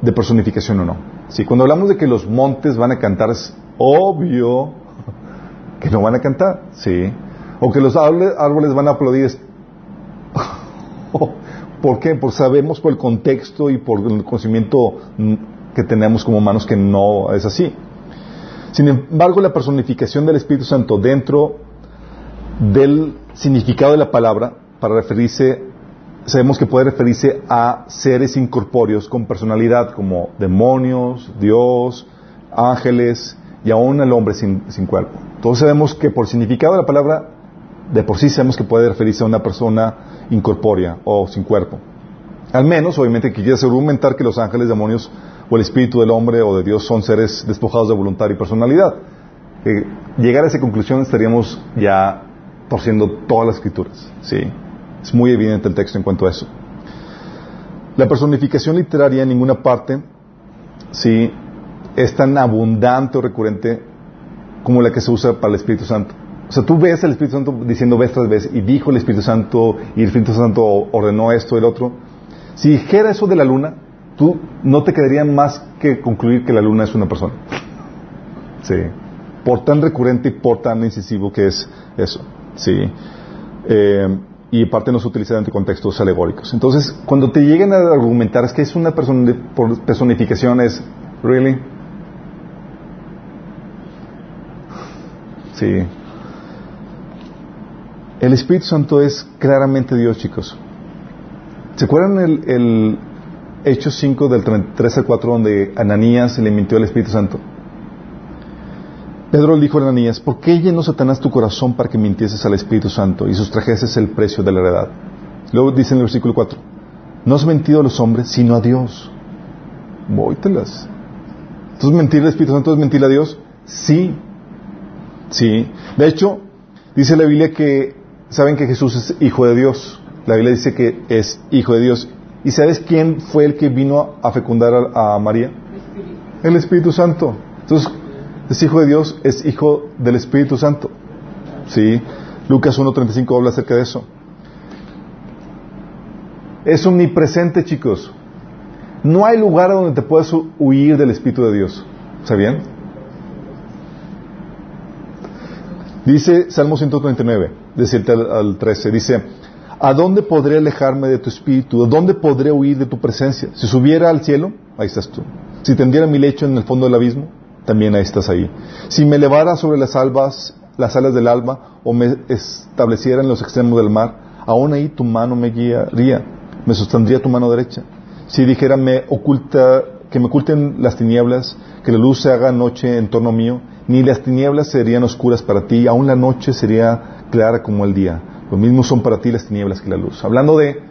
de personificación o no. Sí, cuando hablamos de que los montes van a cantar, es obvio que no van a cantar, sí. O que los árboles, van a aplaudir, ¿Por qué? Porque sabemos por el contexto y por el conocimiento que tenemos como humanos que no es así. Sin embargo, la personificación del Espíritu Santo dentro del significado de la palabra, para referirse, sabemos que puede referirse a seres incorpóreos con personalidad, como demonios, Dios, ángeles y aún al hombre sin, sin cuerpo. Entonces sabemos que por significado de la palabra, de por sí sabemos que puede referirse a una persona incorpórea o sin cuerpo. Al menos, obviamente, que quieras argumentar que los ángeles, demonios o el espíritu del hombre o de Dios son seres despojados de voluntad y personalidad. Que llegar a esa conclusión estaríamos ya torciendo todas las escrituras. Sí, es muy evidente el texto en cuanto a eso. La personificación literaria en ninguna parte, sí, es tan abundante o recurrente como la que se usa para el Espíritu Santo. O sea, tú ves al Espíritu Santo diciendo vez tras vez, y dijo el Espíritu Santo, y el Espíritu Santo ordenó esto el otro. Si dijera eso de la luna, tú no te quedaría más que concluir que la luna es una persona. Sí. Por tan recurrente y por tan incisivo que es eso. Sí. Eh, y aparte no se utiliza en contextos alegóricos. Entonces, cuando te lleguen a argumentar es que es una personificación, es, ¿really? Sí. El Espíritu Santo es claramente Dios, chicos. ¿Se acuerdan el, el Hechos 5 del 33 al 4 donde Ananías le mintió al Espíritu Santo? Pedro le dijo a Ananías, ¿por qué llenó Satanás tu corazón para que mintieses al Espíritu Santo y sustrajeses el precio de la heredad? Luego dice en el versículo 4, no has mentido a los hombres, sino a Dios. Vóytelas. Entonces, mentir al Espíritu Santo es mentir a Dios. Sí, sí. De hecho, dice la Biblia que saben que Jesús es hijo de Dios. La Biblia dice que es hijo de Dios. ¿Y sabes quién fue el que vino a fecundar a, a María? El Espíritu Santo. Entonces, es hijo de Dios, es hijo del Espíritu Santo. Sí. Lucas 1.35 habla acerca de eso. Es omnipresente, chicos. No hay lugar donde te puedas hu- huir del Espíritu de Dios. ¿Sabían? Dice Salmo 139, del 7 al, al 13, dice, ¿a dónde podré alejarme de tu Espíritu? ¿A dónde podré huir de tu presencia? Si subiera al cielo, ahí estás tú. Si tendiera mi lecho en el fondo del abismo, también ahí estás ahí. Si me elevara sobre las albas, las alas del alba, o me estableciera en los extremos del mar, aún ahí tu mano me guiaría, me sostendría tu mano derecha. Si dijera me oculta, que me oculten las tinieblas, que la luz se haga noche en torno mío, ni las tinieblas serían oscuras para ti, aún la noche sería clara como el día. Lo mismo son para ti las tinieblas que la luz. Hablando de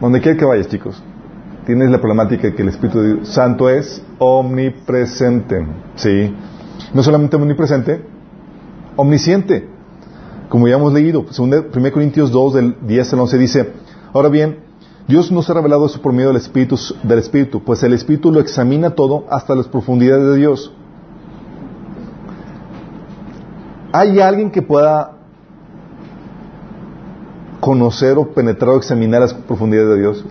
donde quiera que vayas, chicos, tienes la problemática que el Espíritu de Santo es omnipresente. Sí. No solamente omnipresente, omnisciente. Como ya hemos leído, 1 Corintios 2, del 10 al 11 dice, ahora bien, Dios nos ha revelado eso por medio del Espíritu, del Espíritu, pues el Espíritu lo examina todo hasta las profundidades de Dios. ¿Hay alguien que pueda conocer o penetrar o examinar las profundidades de Dios?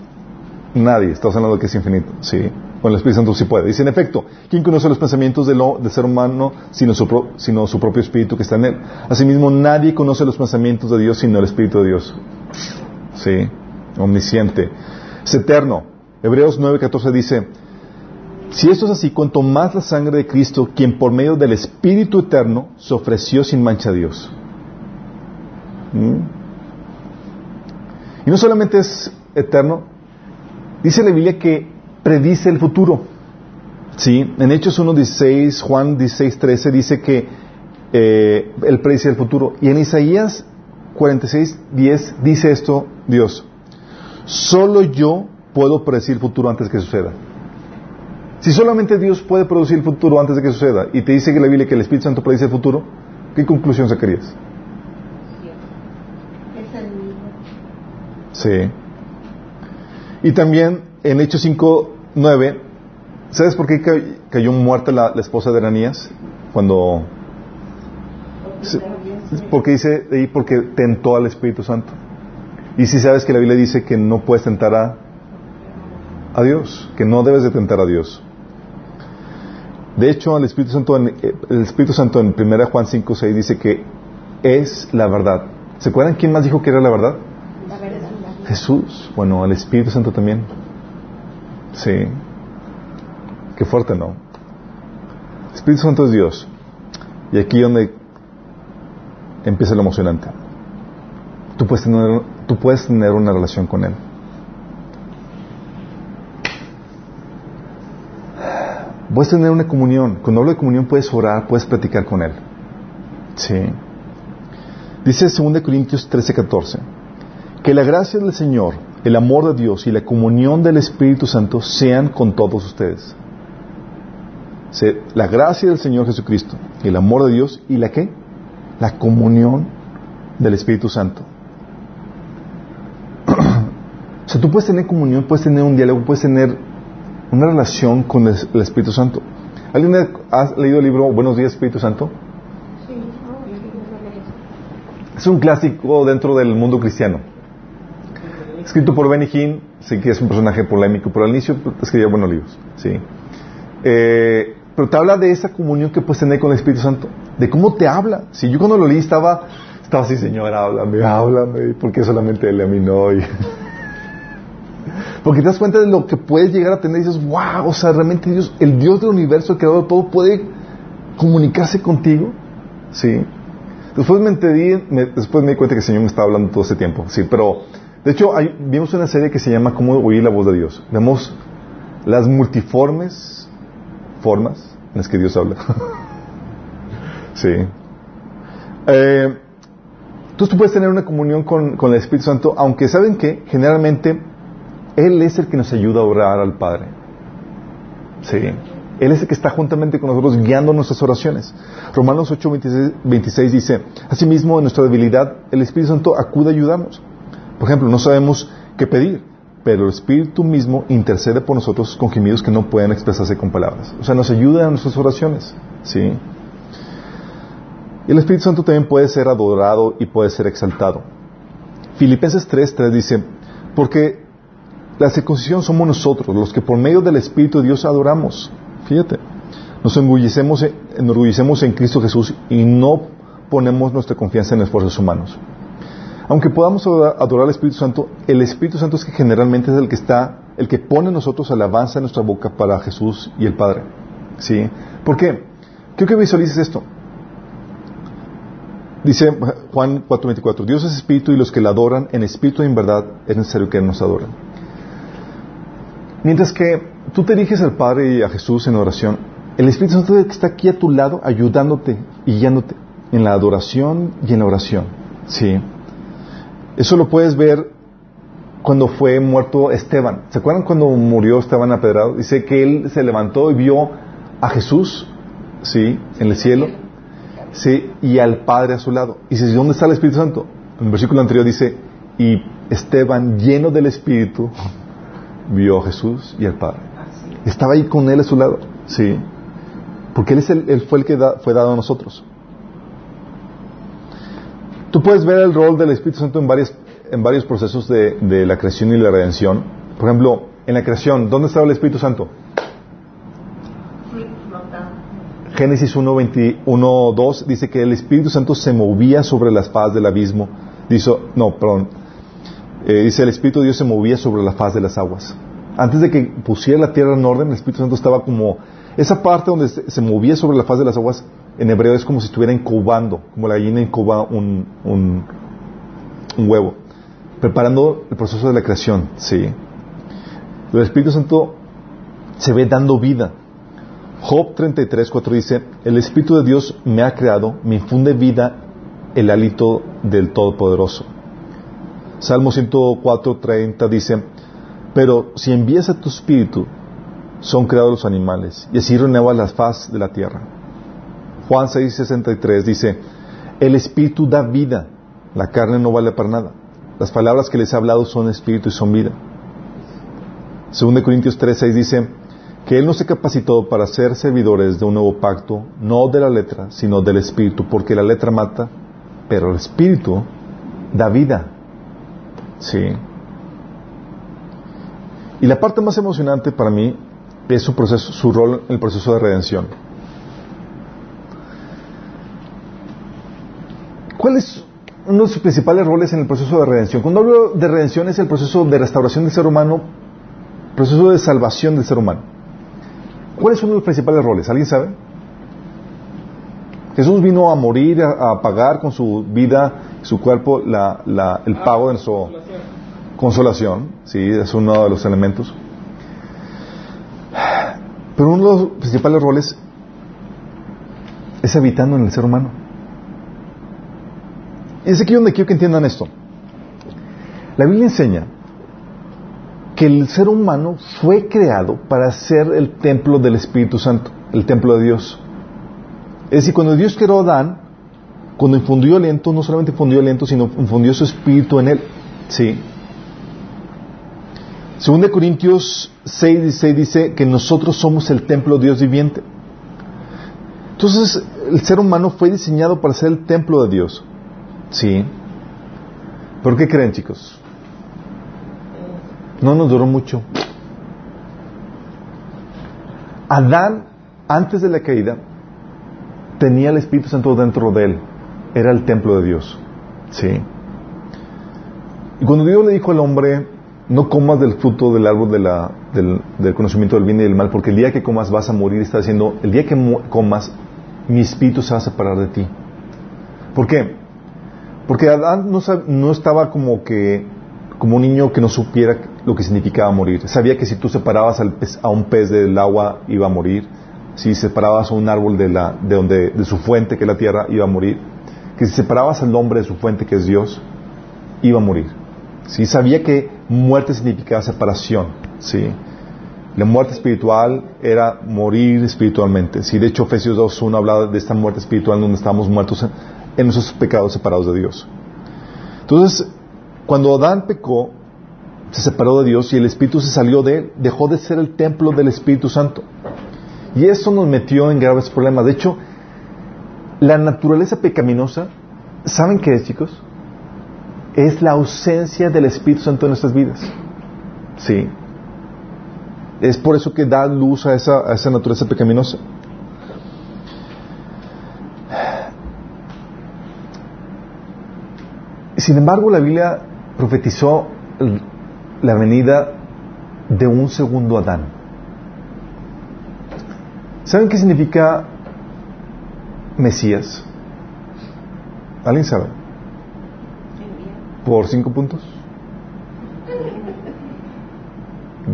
Nadie. Estamos hablando de que es infinito. Sí. Con el Espíritu Santo sí puede. Dice, en efecto, ¿quién conoce los pensamientos del, del ser humano sino su, sino su propio Espíritu que está en él? Asimismo, nadie conoce los pensamientos de Dios sino el Espíritu de Dios. Sí. Omnisciente. Es eterno. Hebreos 9:14 dice, si esto es así, cuanto más la sangre de Cristo, quien por medio del Espíritu eterno se ofreció sin mancha a Dios. ¿Mm? Y no solamente es eterno, dice la Biblia que predice el futuro. ¿Sí? En Hechos 1.16, Juan 16.13 dice que eh, Él predice el futuro. Y en Isaías 46.10 dice esto Dios. Solo yo puedo predecir el futuro antes que suceda. Si solamente Dios puede producir el futuro antes de que suceda y te dice que la Biblia que el Espíritu Santo predice el futuro, ¿qué conclusión sacarías? Sí. Y también en Hechos 5, 9, ¿sabes por qué ca- cayó muerta la, la esposa de Ananías? Cuando... Porque dice ahí, porque tentó al Espíritu Santo. Y si sabes que la Biblia dice que no puedes tentar a, Dios, que no debes de tentar a Dios. De hecho, el Espíritu Santo en, el Espíritu Santo en 1 Juan 5, 6 dice que es la verdad. ¿Se acuerdan quién más dijo que era la verdad? La verdad. Jesús. Bueno, el Espíritu Santo también. Sí. Qué fuerte, ¿no? El Espíritu Santo es Dios. Y aquí donde empieza lo emocionante. Tú puedes tener, tú puedes tener una relación con Él. Puedes tener una comunión. Cuando hablo de comunión puedes orar, puedes platicar con Él. Sí. Dice 2 Corintios 13, 14. Que la gracia del Señor, el amor de Dios y la comunión del Espíritu Santo sean con todos ustedes. La gracia del Señor Jesucristo, el amor de Dios y la qué? La comunión del Espíritu Santo. O sea, tú puedes tener comunión, puedes tener un diálogo, puedes tener una relación con el, el Espíritu Santo. ¿Alguien ha leído el libro Buenos días Espíritu Santo? Sí. Es un clásico dentro del mundo cristiano. Escrito por Benny Hinn, sí que es un personaje polémico, pero al inicio escribía buenos libros. Sí. Eh, pero te habla de esa comunión que puedes tener con el Espíritu Santo, de cómo te habla. Si yo cuando lo leí estaba, Estaba así, Señor, háblame, háblame. ¿Por qué solamente él a mí no? Y- Porque te das cuenta de lo que puedes llegar a tener y dices, wow, o sea, realmente Dios, el Dios del universo, el creador de todo, puede comunicarse contigo. Sí. Después me entendí, me- después me di cuenta que el Señor me estaba hablando todo ese tiempo. Sí, pero de hecho hay- vimos una serie que se llama Cómo oír la voz de Dios. Vemos las multiformes formas en las que Dios habla. sí. Eh, entonces tú puedes tener una comunión con, con el Espíritu Santo, aunque saben que generalmente Él es el que nos ayuda a orar al Padre. Sí. Él es el que está juntamente con nosotros guiando nuestras oraciones. Romanos 8, 26, 26 dice, Asimismo, en nuestra debilidad, el Espíritu Santo acude a ayudarnos. Por ejemplo, no sabemos qué pedir, pero el Espíritu mismo intercede por nosotros con gemidos que no pueden expresarse con palabras. O sea, nos ayuda en nuestras oraciones. ¿sí? El Espíritu Santo también puede ser adorado y puede ser exaltado. Filipenses 3, 3 dice, porque la circuncisión somos nosotros, los que por medio del Espíritu de Dios adoramos. Fíjate, nos enorgullecemos, enorgullecemos en Cristo Jesús y no ponemos nuestra confianza en esfuerzos humanos. Aunque podamos adorar, al Espíritu Santo, el Espíritu Santo es que generalmente es el que está, el que pone nosotros alabanza en nuestra boca para Jesús y el Padre. ¿Sí? ¿Por qué? Quiero que visualices esto. Dice Juan 4:24, Dios es espíritu y los que le adoran en espíritu y en verdad es necesario que nos adoren. Mientras que tú te diriges al Padre y a Jesús en oración, el Espíritu Santo está aquí a tu lado ayudándote y guiándote en la adoración y en la oración. Sí. Eso lo puedes ver cuando fue muerto Esteban. ¿Se acuerdan cuando murió Esteban apedrado? Dice que él se levantó y vio a Jesús, sí, en el cielo, sí, y al Padre a su lado. Y dice, ¿dónde está el Espíritu Santo? En el versículo anterior dice, y Esteban, lleno del Espíritu, vio a Jesús y al Padre. Estaba ahí con él a su lado, sí, porque él, es el, él fue el que fue dado a nosotros. Tú puedes ver el rol del Espíritu Santo en, en varios procesos de, la creación y la redención. Por ejemplo, en la creación, ¿dónde estaba el Espíritu Santo? Génesis 1, 21, 2 dice que el Espíritu Santo se movía sobre las faz del abismo. Dice, no, perdón. Eh, dice el Espíritu de Dios se movía sobre la faz de las aguas. Antes de que pusiera la tierra en orden, el Espíritu Santo estaba como... Esa parte donde se, movía sobre la faz de las aguas, en hebreo es como si estuviera incubando, como la gallina incuba un huevo. Preparando el proceso de la creación, sí. El Espíritu Santo se ve dando vida. Job 33, 4 dice, el Espíritu de Dios me ha creado, me infunde vida el hálito del Todopoderoso. Salmo 104, 30 dice, pero si envías a tu Espíritu, son creados los animales, y así renuevas la faz de la tierra. Juan 6, 63 dice, el Espíritu da vida, la carne no vale para nada. Las palabras que les he hablado son Espíritu y son vida. 2 Corintios 3, 6 dice, que Él nos se capacitó para ser servidores de un nuevo pacto, no de la letra, sino del Espíritu, porque la letra mata, pero el Espíritu da vida. Sí. Y la parte más emocionante para mí es su proceso, su rol en el proceso de redención. ¿Cuál es uno de sus principales roles en el proceso de redención? Cuando hablo de redención es el proceso de restauración del ser humano, proceso de salvación del ser humano. ¿Cuál es uno de los principales roles? ¿Alguien sabe? Jesús vino a morir, a, a pagar con su vida, su cuerpo, la, la, el pago de nuestra consolación. Sí, es uno de los elementos. Pero uno de los principales roles es habitando en el ser humano. Y es aquí donde quiero que entiendan esto. La Biblia enseña que el ser humano fue creado para ser el templo del Espíritu Santo, el templo de Dios. Es decir, cuando Dios creó a Adán, cuando infundió aliento, no solamente infundió aliento, sino infundió su espíritu en él. Sí. Según de Corintios 6, 16 dice que nosotros somos el templo de Dios viviente. Entonces, el ser humano fue diseñado para ser el templo de Dios. Sí. ¿Por qué creen, chicos? No nos duró mucho. Adán, antes de la caída, tenía el Espíritu Santo dentro de él. Era el templo de Dios. Sí. Y cuando Dios le dijo al hombre, no comas del fruto del árbol del, conocimiento del bien y del mal, porque el día que comas vas a morir, está diciendo, el día que comas, mi espíritu se va a separar de ti. ¿Por qué? Porque Adán no, estaba como que como un niño que no supiera lo que significaba morir. Sabía que si tú separabas a un pez del agua iba a morir. Si separabas a un árbol de, la, de, donde, de su fuente, que es la tierra, iba a morir. Que si separabas al hombre de su fuente, que es Dios, iba a morir. Sí, sabía que muerte significaba separación. Sí. La muerte espiritual era morir espiritualmente. Sí, de hecho, Efesios 2.1 habla de esta muerte espiritual donde estamos muertos en, en nuestros pecados separados de Dios. Entonces, cuando Adán pecó, se separó de Dios y el Espíritu se salió de él, dejó de ser el templo del Espíritu Santo. Y eso nos metió en graves problemas. De hecho, la naturaleza pecaminosa, ¿saben qué es, chicos? Es la ausencia del Espíritu Santo en nuestras vidas. Sí. Es por eso que da luz a esa, naturaleza pecaminosa. Sin embargo, la Biblia profetizó la venida de un segundo Adán. ¿Saben qué significa Mesías? ¿Alguien sabe? ¿Por cinco puntos?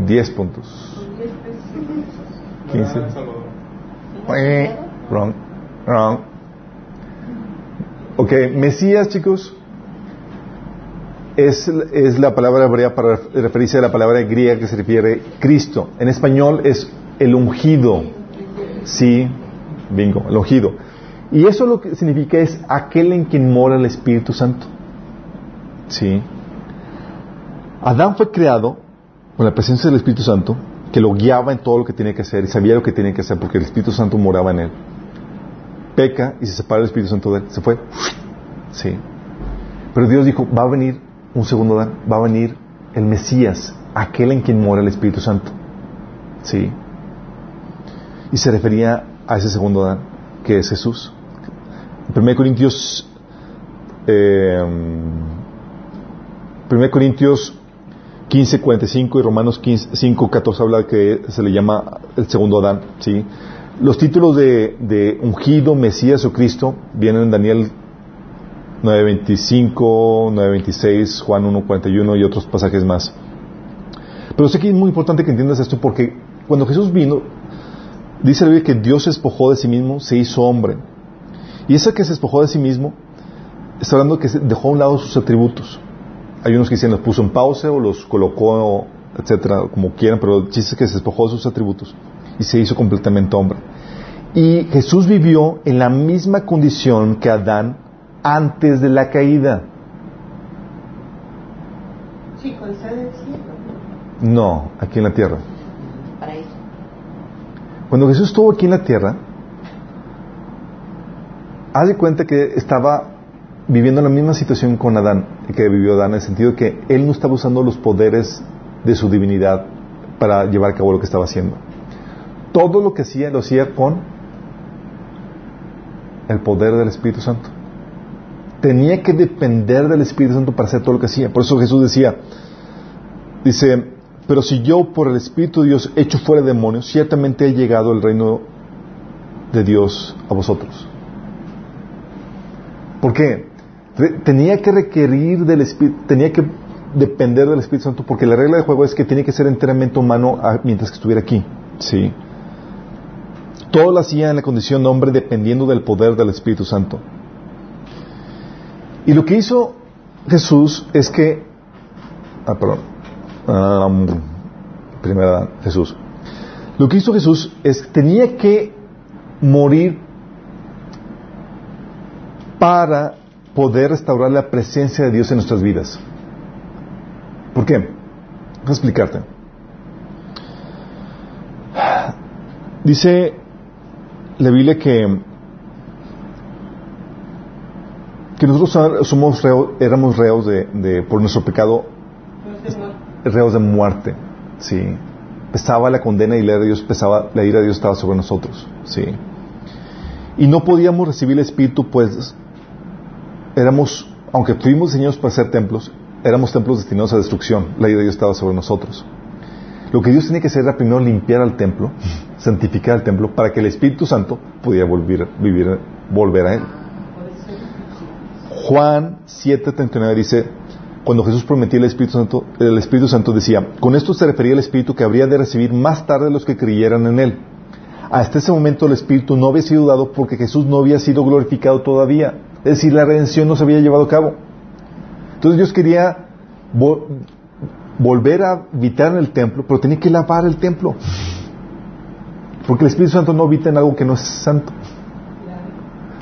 Diez puntos. Quince. Wrong. Wrong. Ok, Mesías, chicos, es, es la palabra hebrea para referirse a la palabra griega que se refiere Cristo. En español es el ungido. Sí, bingo, el ungido. Y eso lo que significa es aquel en quien mora el Espíritu Santo. Sí. Adán fue creado con la presencia del Espíritu Santo, que lo guiaba en todo lo que tenía que hacer y sabía lo que tenía que hacer porque el Espíritu Santo moraba en él. Peca y se separa el Espíritu Santo de él. Se fue. Sí. Pero Dios dijo, va a venir un segundo Adán, va a venir el Mesías, aquel en quien mora el Espíritu Santo. Sí. Y se refería a ese segundo Adán, que es Jesús. En 1 Corintios, eh, 1 Corintios 15, 45 y Romanos 15, 5, 14 habla que se le llama el segundo Adán. ¿sí? Los títulos de, de ungido, Mesías o Cristo vienen en Daniel 9.25, 9.26, Juan 1.41 y otros pasajes más. Pero sé que es muy importante que entiendas esto porque cuando Jesús vino, dice la Biblia que Dios se despojó de sí mismo, se hizo hombre. Y ese que se despojó de sí mismo, está hablando que dejó a un lado sus atributos. Hay unos que dicen los puso en pausa o los colocó, etcétera, como quieran, pero el chiste es que se despojó de sus atributos y se hizo completamente hombre. Y Jesús vivió en la misma condición que Adán antes de la caída. No, aquí en la tierra. Cuando Jesús estuvo aquí en la tierra, haz de cuenta que estaba viviendo la misma situación con Adán que vivió Adán, en el sentido de que él no estaba usando los poderes de su divinidad para llevar a cabo lo que estaba haciendo. Todo lo que hacía lo hacía con el poder del Espíritu Santo. Tenía que depender del Espíritu Santo para hacer todo lo que hacía. Por eso Jesús decía, dice, pero si yo por el Espíritu de Dios echo fuera demonios, ciertamente he llegado el reino de Dios a vosotros. ¿Por qué? Tenía que requerir del Espíritu, tenía que depender del Espíritu Santo, porque la regla de juego es que tiene que ser enteramente humano ah, mientras que estuviera aquí. Sí. Todo lo hacía en la condición de hombre dependiendo del poder del Espíritu Santo. Y lo que hizo Jesús es que, ah, perdón, Ah, primera Jesús. Lo que hizo Jesús es que tenía que morir para poder restaurar la presencia de Dios en nuestras vidas. ¿Por qué? Voy a explicarte. Dice la Biblia que que nosotros somos reos, éramos reos de, de, por nuestro pecado, reos de muerte, sí. Pesaba la condena y la ira de Dios pesaba, la ira de Dios estaba sobre nosotros, sí. Y no podíamos recibir el Espíritu, pues éramos aunque fuimos diseñados para ser templos, éramos templos destinados a destrucción. La idea de Dios estaba sobre nosotros. Lo que Dios tenía que hacer era primero limpiar al templo, santificar al templo, para que el Espíritu Santo pudiera volver, vivir, volver a él. Difícil. Juan 7:39 dice, cuando Jesús prometía el Espíritu Santo, el Espíritu Santo decía, con esto se refería al Espíritu que habría de recibir más tarde los que creyeran en él. Hasta ese momento el Espíritu no había sido dado porque Jesús no había sido glorificado todavía. Es decir, la redención no se había llevado a cabo. Entonces Dios quería vo- volver a habitar en el templo, pero tenía que lavar el templo. Porque el Espíritu Santo no habita en algo que no es santo.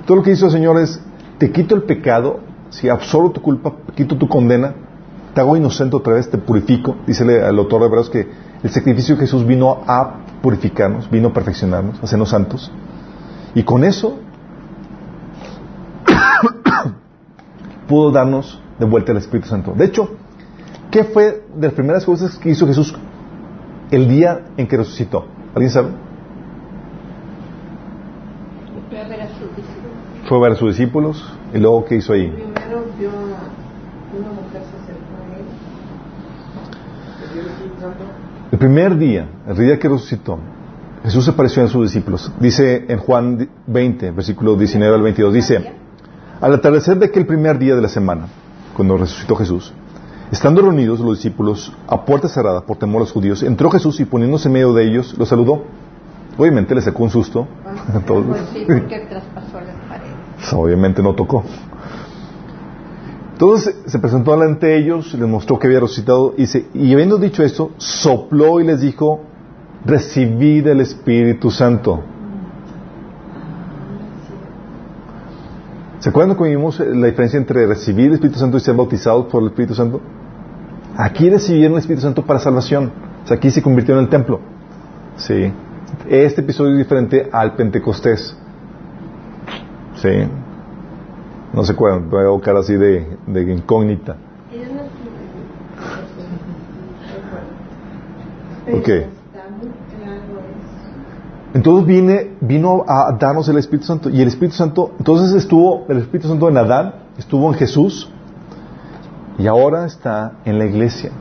Todo lo que hizo el Señor es, te quito el pecado, si absorbo tu culpa, quito tu condena, te hago inocente otra vez, te purifico. Dícele al autor de Hebreos que el sacrificio de Jesús vino a purificarnos, vino a perfeccionarnos, a hacernos santos. Y con eso pudo darnos de vuelta el Espíritu Santo. De hecho, ¿qué fue de las primeras cosas que hizo Jesús el día en que resucitó? ¿Alguien sabe? Fue a ver a sus discípulos. Fue a ver a sus discípulos y luego ¿qué hizo ahí? Primero vio a una mujer se acercó a él. ¿Te dio el Espíritu Santo? El primer día, el día que resucitó, Jesús apareció a sus discípulos. Dice en Juan 20, versículo 19 al 22, dice, al atardecer de aquel primer día de la semana, cuando resucitó Jesús, estando reunidos los discípulos a puerta cerrada por temor a los judíos, entró Jesús y poniéndose en medio de ellos, los saludó. Obviamente le sacó un susto a todos. Pues sí, porque traspasó las paredes. Pues, obviamente no tocó. Entonces se presentó delante de ellos, les mostró que había resucitado y, dice, y habiendo dicho esto, sopló y les dijo, recibid el Espíritu Santo. ¿Se acuerdan que vimos la diferencia entre recibir el Espíritu Santo y ser bautizados por el Espíritu Santo? Aquí recibieron el Espíritu Santo para salvación. O sea, aquí se convirtió en el templo. Sí. Este episodio es diferente al Pentecostés. Sí. No se acuerdan, veo cara así de, de incógnita. Ok. Entonces viene, vino a darnos el Espíritu Santo. Y el Espíritu Santo, entonces estuvo el Espíritu Santo en Adán, estuvo en Jesús, y ahora está en la iglesia.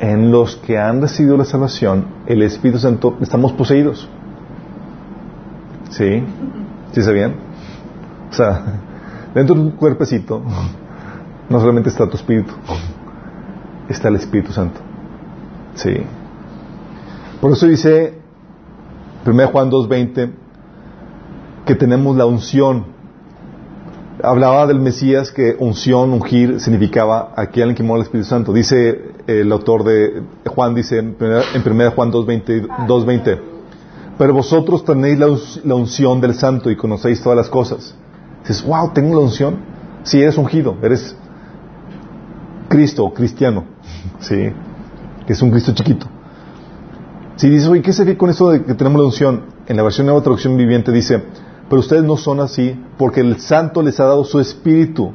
En los que han recibido la salvación, el Espíritu Santo, estamos poseídos. ¿Sí? ¿Sí sabían? O sea, dentro de tu cuerpecito, no solamente está tu espíritu, está el Espíritu Santo. Sí. Por eso dice 1 Juan 2.20 que tenemos la unción. Hablaba del Mesías que unción, ungir, significaba aquí alguien que mueve el Espíritu Santo. Dice el autor de Juan, dice en 1 Juan 2.20, 2.20, pero vosotros tenéis la, unción del Santo y conocéis todas las cosas. Dices, wow, tengo la unción. Si eres ungido, eres Cristo, cristiano. Sí, que es un Cristo chiquito. Si dices, oye, ¿qué se ve con esto de que tenemos la unción? En la versión nueva traducción viviente dice, pero ustedes no son así porque el Santo les ha dado su espíritu.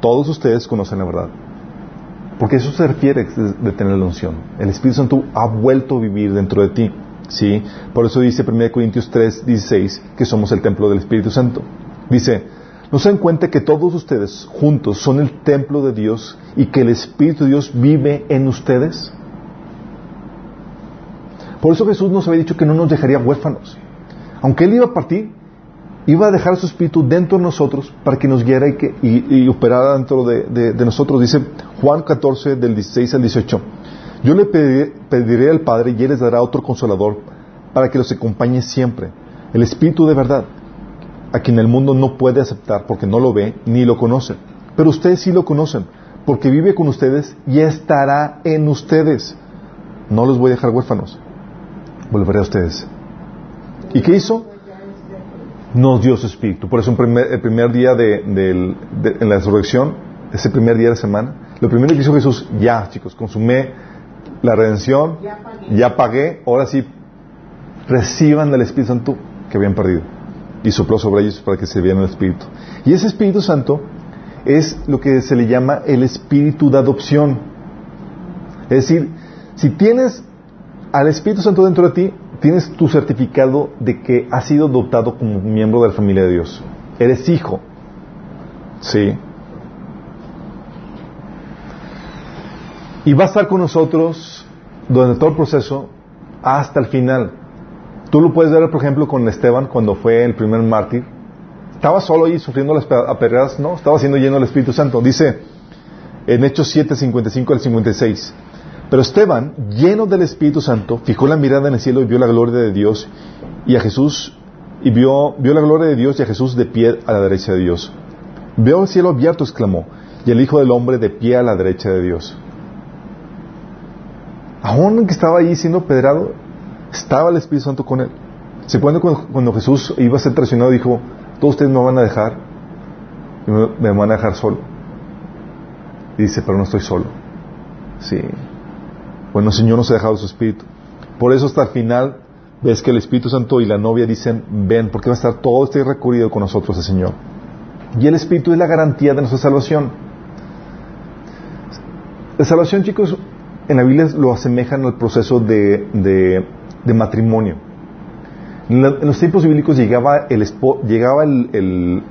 Todos ustedes conocen la verdad. Porque eso se refiere de, de tener la unción. El Espíritu Santo ha vuelto a vivir dentro de ti. ¿sí? Por eso dice 1 Corintios 3, 16 que somos el templo del Espíritu Santo. Dice, ¿no se dan cuenta que todos ustedes juntos son el templo de Dios y que el Espíritu de Dios vive en ustedes? Por eso Jesús nos había dicho que no nos dejaría huérfanos. Aunque Él iba a partir, iba a dejar su Espíritu dentro de nosotros para que nos guiara y, que, y, operara dentro de, de- de nosotros. Dice Juan 14, del 16 al 18. Yo le pediré, pediré al Padre y Él les dará otro consolador para que los acompañe siempre. El Espíritu de verdad, a quien el mundo no puede aceptar porque no lo ve ni lo conoce. Pero ustedes sí lo conocen, porque vive con ustedes y estará en ustedes. No los voy a dejar huérfanos. Volveré a ustedes. ¿Y qué hizo? Nos dio su espíritu. Por eso primer- el primer día de- en la resurrección, ese primer día de la semana, lo primero que hizo Jesús, ya chicos, consumé la redención, Ya pagué. ya pagué, ahora sí, reciban del Espíritu Santo que habían perdido y sopló sobre ellos para que se vieran el Espíritu. Y ese Espíritu Santo es lo que se le llama el Espíritu de adopción. Es decir, si tienes al Espíritu Santo dentro de ti, tienes tu certificado de que has sido adoptado como miembro de la familia de Dios. Eres hijo. Sí. Y va a estar con nosotros durante todo el proceso hasta el final. Tú lo puedes ver, por ejemplo, con Esteban cuando fue el primer mártir. Estaba solo ahí sufriendo las apedreadas, no, estaba siendo lleno del Espíritu Santo. Dice en Hechos 7, 55 al 56. Pero Esteban, lleno del Espíritu Santo, fijó la mirada en el cielo y vio la gloria de Dios y a Jesús, y vio, vio la gloria de Dios y a Jesús de pie a la derecha de Dios. Veo el cielo abierto, exclamó, y el Hijo del Hombre de pie a la derecha de Dios. Aún que estaba allí siendo pedrado, estaba el Espíritu Santo con él. ¿Se cuando, cuando Jesús iba a ser traicionado? Dijo, todos ustedes me van a dejar, me, van a dejar solo. Y dice, pero no estoy solo. Sí. Bueno, el Señor nos ha dejado su Espíritu. Por eso hasta el final ves que el Espíritu Santo y la novia dicen, ven, porque va a estar todo este recorrido con nosotros el Señor. Y el Espíritu es la garantía de nuestra salvación. La salvación, chicos, en la Biblia lo asemejan al proceso de, matrimonio. En, los tiempos bíblicos llegaba el, llegaba el,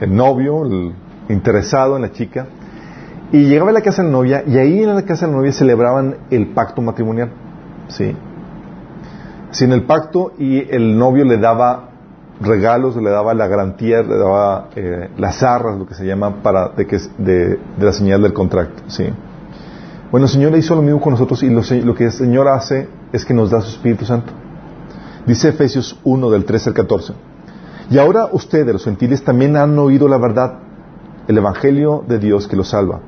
el, novio, interesado en la chica, y llegaba a la casa de la novia y ahí en la casa de la novia celebraban el pacto matrimonial. ¿Sí? Sin el pacto y el novio le daba regalos, le daba la garantía, le daba eh, las arras, lo que se llama, para de, que, de, la señal del contrato. ¿sí? Bueno, el Señor hizo lo mismo con nosotros y lo, lo, que el Señor hace es que nos da su Espíritu Santo. Dice Efesios 1 del 13 al 14. Y ahora ustedes, los gentiles, también han oído la verdad, el Evangelio de Dios que los salva.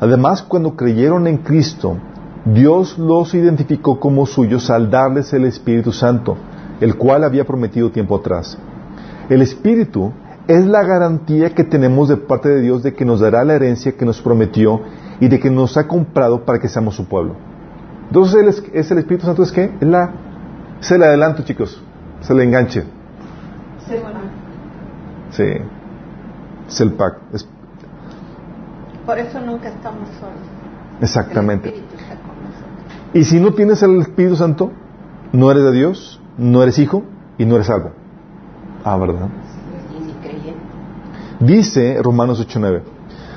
Además, cuando creyeron en Cristo, Dios los identificó como suyos al darles el Espíritu Santo, el cual había prometido tiempo atrás. El Espíritu es la garantía que tenemos de parte de Dios de que nos dará la herencia que nos prometió y de que nos ha comprado para que seamos su pueblo. Entonces, ¿es el Espíritu Santo es qué? Es, la, es el adelanto, chicos. Se le enganche. Sí. Es el pacto. Por eso nunca estamos solos. Exactamente. Y si no tienes el Espíritu Santo, no eres de Dios, no eres hijo y no eres algo. Ah, ¿verdad? Dice Romanos 8:9.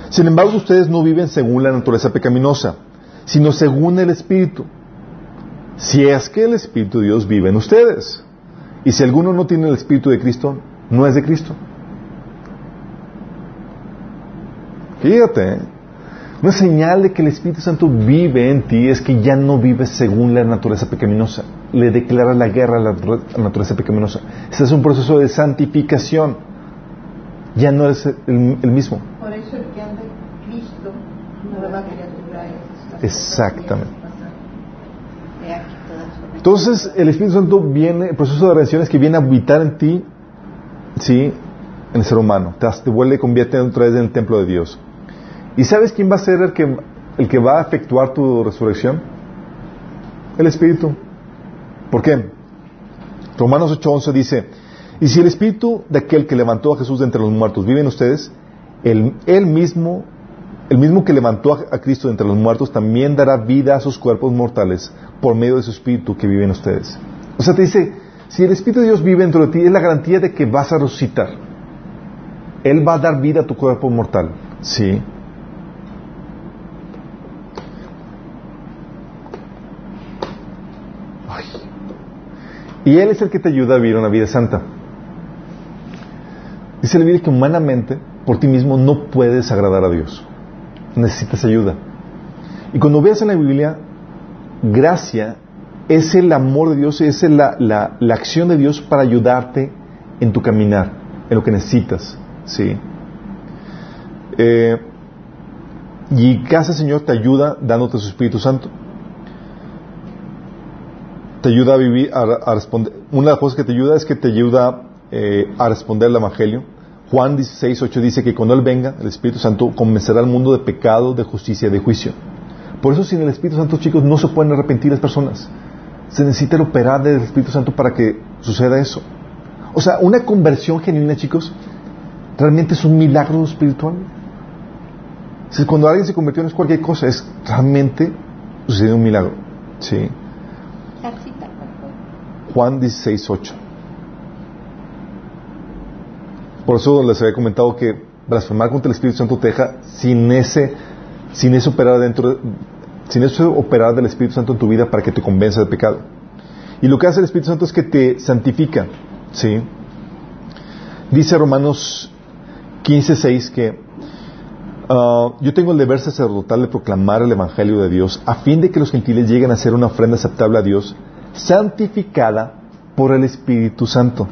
Sin embargo, ustedes no viven según la naturaleza pecaminosa, sino según el Espíritu. Si es que el Espíritu de Dios vive en ustedes. Y si alguno no tiene el Espíritu de Cristo, no es de Cristo. Fíjate, ¿eh? una señal de que el Espíritu Santo vive en ti es que ya no vives según la naturaleza pecaminosa. Le declaras la guerra a la naturaleza pecaminosa. Este es un proceso de santificación. Ya no eres el, mismo. Por eso el que en Cristo, nueva criatura es. Exactamente. Entonces, el Espíritu Santo viene, el proceso de redención es que viene a habitar en ti, ¿sí? En el ser humano. Te, te vuelve y convierte otra vez en el templo de Dios. ¿Y sabes quién va a ser el que, el que va a efectuar tu resurrección? El Espíritu. ¿Por qué? Romanos 8:11 dice, y si el Espíritu de aquel que levantó a Jesús de entre los muertos vive en ustedes, él, mismo, el mismo que levantó a, Cristo entre los muertos, también dará vida a sus cuerpos mortales por medio de su Espíritu que vive en ustedes. O sea, te dice, si el Espíritu de Dios vive dentro de ti, es la garantía de que vas a resucitar. Él va a dar vida a tu cuerpo mortal. Sí. Y Él es el que te ayuda a vivir una vida santa. Dice la Biblia que humanamente, por ti mismo, no puedes agradar a Dios. Necesitas ayuda. Y cuando veas en la Biblia, gracia es el amor de Dios, es la, la, la acción de Dios para ayudarte en tu caminar, en lo que necesitas. ¿sí? Eh, y casa Señor te ayuda dándote su Espíritu Santo te ayuda a vivir, a, responder. Una de las cosas que te ayuda es que te ayuda eh, a responder al Evangelio. Juan 16, 8 dice que cuando Él venga, el Espíritu Santo convencerá al mundo de pecado, de justicia, de juicio. Por eso sin el Espíritu Santo, chicos, no se pueden arrepentir las personas. Se necesita el operar del Espíritu Santo para que suceda eso. O sea, una conversión genuina, chicos, realmente es un milagro espiritual. Si cuando alguien se convirtió no es cualquier cosa, es realmente sucedió un milagro. Sí. Juan 16, 8. Por eso les había comentado que blasfemar contra el Espíritu Santo te deja sin ese, sin eso operar dentro, sin eso operar del Espíritu Santo en tu vida para que te convenza de pecado. Y lo que hace el Espíritu Santo es que te santifica, ¿sí? Dice Romanos 15:6 que ah, yo tengo el deber sacerdotal de proclamar el Evangelio de Dios a fin de que los gentiles lleguen a ser una ofrenda aceptable a Dios, santificada por el Espíritu Santo.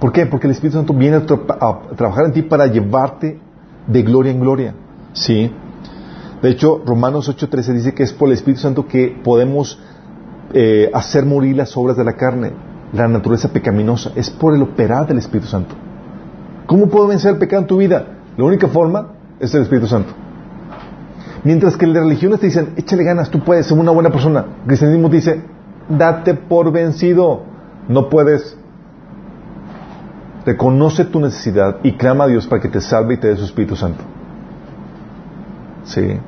¿Por qué? Porque el Espíritu Santo viene a, tra- a trabajar en ti para llevarte de gloria en gloria. ¿Sí? De hecho, Romanos 8:13 dice que es por el Espíritu Santo que podemos eh, hacer morir las obras de la carne, la naturaleza pecaminosa. Es por el operar del Espíritu Santo. ¿Cómo puedo vencer el pecado en tu vida? La única forma es el Espíritu Santo. Mientras que las religiones te dicen, échale ganas, tú puedes ser una buena persona. El cristianismo dice, date por vencido, no puedes. Reconoce tu necesidad y clama a Dios para que te salve y te dé su Espíritu Santo. Sí.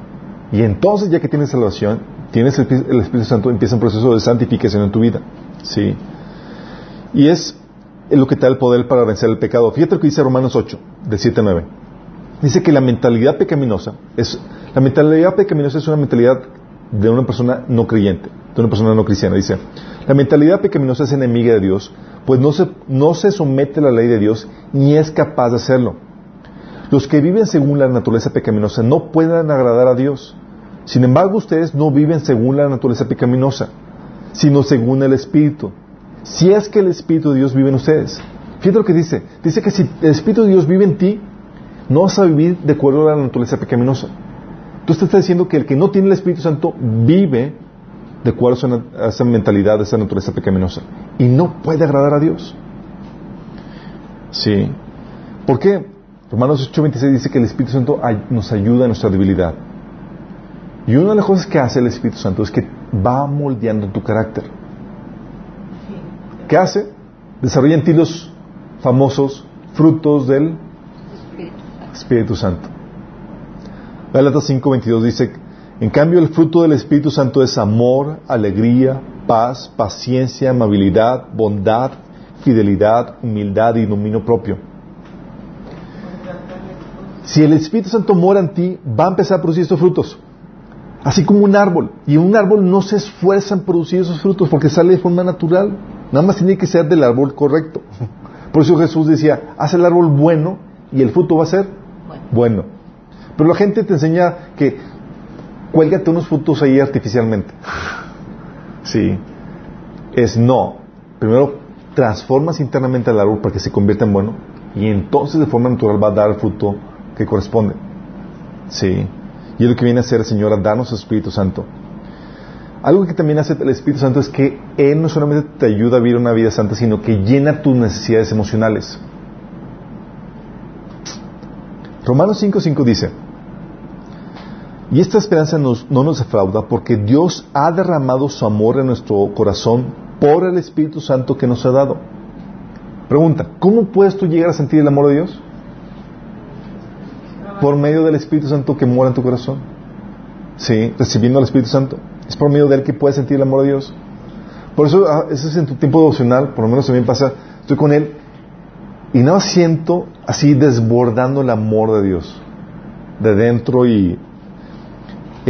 Y entonces, ya que tienes salvación, tienes el, Espí- el Espíritu Santo, empieza un proceso de santificación en tu vida. Sí. Y es lo que te da el poder para vencer el pecado. Fíjate lo que dice Romanos 8, de 7 a 9. Dice que la mentalidad pecaminosa es la mentalidad pecaminosa es una mentalidad de una persona no creyente, de una persona no cristiana. Dice, la mentalidad pecaminosa es enemiga de Dios, pues no se, no se somete a la ley de Dios ni es capaz de hacerlo. Los que viven según la naturaleza pecaminosa no pueden agradar a Dios. Sin embargo, ustedes no viven según la naturaleza pecaminosa, sino según el Espíritu. Si es que el Espíritu de Dios vive en ustedes. Fíjate lo que dice. Dice que si el Espíritu de Dios vive en ti, no vas a vivir de acuerdo a la naturaleza pecaminosa. Entonces te está diciendo que el que no tiene el Espíritu Santo vive de acuerdo a esa, mentalidad, a esa naturaleza pecaminosa. Y no puede agradar a Dios. Sí. ¿Por qué? Romanos 8:26 dice que el Espíritu Santo nos ayuda en nuestra debilidad. Y una de las cosas que hace el Espíritu Santo es que va moldeando tu carácter. ¿Qué hace? Desarrolla en ti los famosos frutos del Espíritu Santo. Gálatas 5:22 dice, en cambio el fruto del Espíritu Santo es amor, alegría, paz, paciencia, amabilidad, bondad, fidelidad, humildad y dominio propio. Si el Espíritu Santo mora en ti, va a empezar a producir estos frutos. Así como un árbol. Y un árbol no se esfuerza en producir esos frutos porque sale de forma natural. Nada más tiene que ser del árbol correcto. Por eso Jesús decía, haz el árbol bueno y el fruto va a ser Bueno. bueno. Pero la gente te enseña que cuélgate unos frutos ahí artificialmente. Sí. Es no. Primero transformas internamente al árbol para que se convierta en bueno y entonces de forma natural va a dar el fruto que corresponde. Sí. Y es lo que viene a hacer el Señor, a darnos Espíritu Santo. Algo que también hace el Espíritu Santo es que Él no solamente te ayuda a vivir una vida santa, sino que llena tus necesidades emocionales. Romanos 5.5 dice, y esta esperanza nos- no nos defrauda porque Dios ha derramado su amor en nuestro corazón por el Espíritu Santo que nos ha dado. Pregunta, ¿cómo puedes tú llegar a sentir el amor de Dios? Por medio del Espíritu Santo que mora en tu corazón. Sí, recibiendo al Espíritu Santo. Es por medio de Él que puedes sentir el amor de Dios. Por eso, a veces en tu tiempo devocional, por lo menos me pasa, estoy con Él y más siento así desbordando el amor de Dios. De dentro y...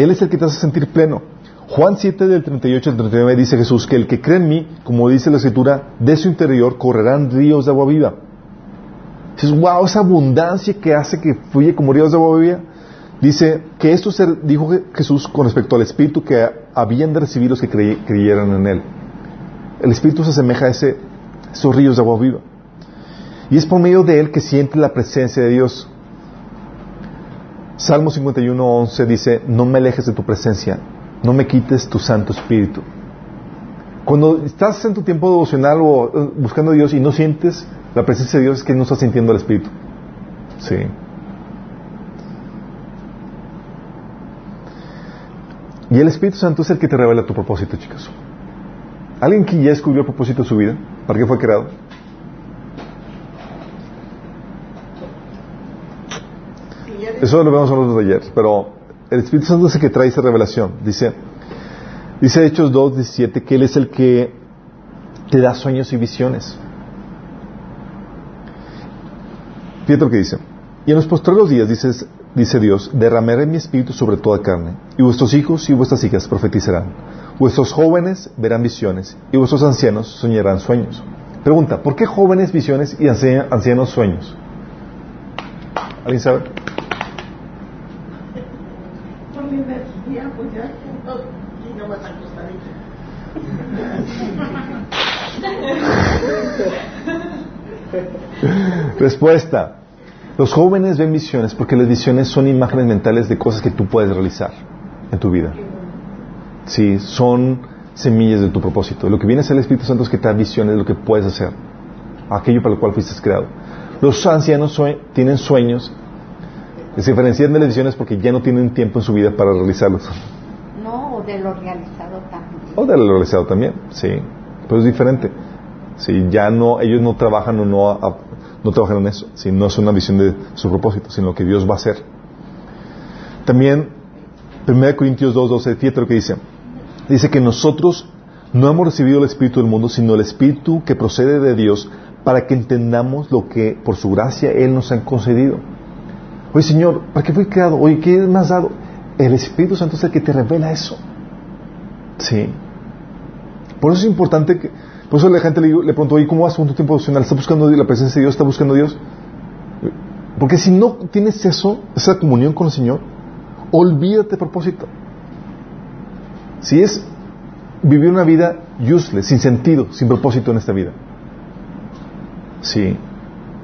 Él es el que te hace sentir pleno. Juan 7 del 38 al 39 dice Jesús que el que cree en mí, como dice la Escritura, de su interior correrán ríos de agua viva. Dices, wow, esa abundancia que hace que fluye como ríos de agua viva. Dice que esto se dijo Je- Jesús con respecto al Espíritu que habían de recibir los que crey- creyeran en Él. El Espíritu se asemeja a ese, esos ríos de agua viva. Y es por medio de Él que siente la presencia de Dios. Salmo 51, 11 dice, no me alejes de tu presencia, no me quites tu Santo Espíritu. Cuando estás en tu tiempo devocional o eh, buscando a Dios y no sientes la presencia de Dios, es que no estás sintiendo el Espíritu. Sí. Y el Espíritu Santo es el que te revela tu propósito, chicos. ¿Alguien que ya descubrió el propósito de su vida? ¿Para qué fue creado? Sí, ya Eso lo vemos en los talleres, pero el Espíritu Santo es el que trae esa revelación. Dice, dice Hechos 2, 17 que Él es el que te da sueños y visiones. Fíjate lo que dice. Y en los postreros días, dices, dice Dios, derramaré mi espíritu sobre toda carne, y vuestros hijos y vuestras hijas profetizarán. Vuestros jóvenes verán visiones, y vuestros ancianos soñarán sueños. Pregunta, ¿por qué jóvenes visiones y ancia- ancianos sueños? ¿Alguien sabe? Por mi energía, pues ya que no, y no vas a acostadita. Respuesta. Los jóvenes ven visiones porque las visiones son imágenes mentales de cosas que tú puedes realizar en tu vida. Sí, son semillas de tu propósito. Lo que viene ser el Espíritu Santo es que te da visiones de lo que puedes hacer, aquello para lo cual fuiste creado. Los ancianos sue- tienen sueños, se diferencian de las visiones porque ya no tienen tiempo en su vida para realizarlos. No, o de lo realizado también. O de lo realizado también, sí. Pero es diferente. Sí, ya no, ellos no trabajan o no, a- no trabajan en eso. Sí, no es una visión de su propósito, sino lo que Dios va a hacer. También, 1 Corintios 2, 12, fíjate lo que dice. Dice que nosotros no hemos recibido el Espíritu del mundo, sino el Espíritu que procede de Dios para que entendamos lo que por su gracia Él nos ha concedido. Oye Señor, ¿para qué fui creado? Oye, ¿qué me has dado? El Espíritu Santo es el que te revela eso. Sí. Por eso es importante que, por eso la gente le, le pregunto, oye, ¿cómo vas con tu tiempo devocional? ¿Está buscando la presencia de Dios? ¿Está buscando Dios? Porque si no tienes eso, esa comunión con el Señor, olvídate a propósito. Si es vivir una vida useless, sin sentido, sin propósito en esta vida. Sí.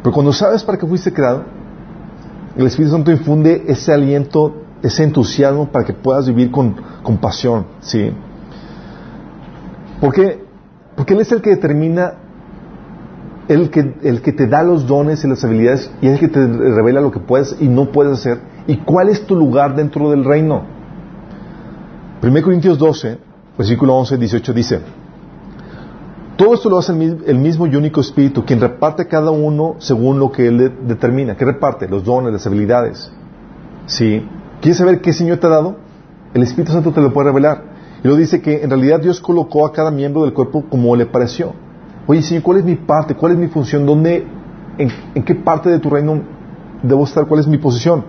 Pero cuando sabes para qué fuiste creado, el Espíritu Santo infunde ese aliento, ese entusiasmo para que puedas vivir con, con pasión. Sí. ¿Por qué? Porque Él es el que determina, el que, el que te da los dones y las habilidades y es el que te revela lo que puedes y no puedes hacer y cuál es tu lugar dentro del reino. 1 Corintios 12, versículo 11, 18 dice, todo esto lo hace el, mi- el mismo y único Espíritu, quien reparte a cada uno según lo que Él de- determina. ¿Qué reparte? Los dones, las habilidades. ¿Sí? ¿Quieres saber qué Señor te ha dado? El Espíritu Santo te lo puede revelar. Y lo dice que en realidad Dios colocó a cada miembro del cuerpo como le pareció. Oye, Señor, ¿cuál es mi parte? ¿Cuál es mi función? ¿Dónde, en, qué parte de tu reino debo estar? ¿Cuál es mi posición?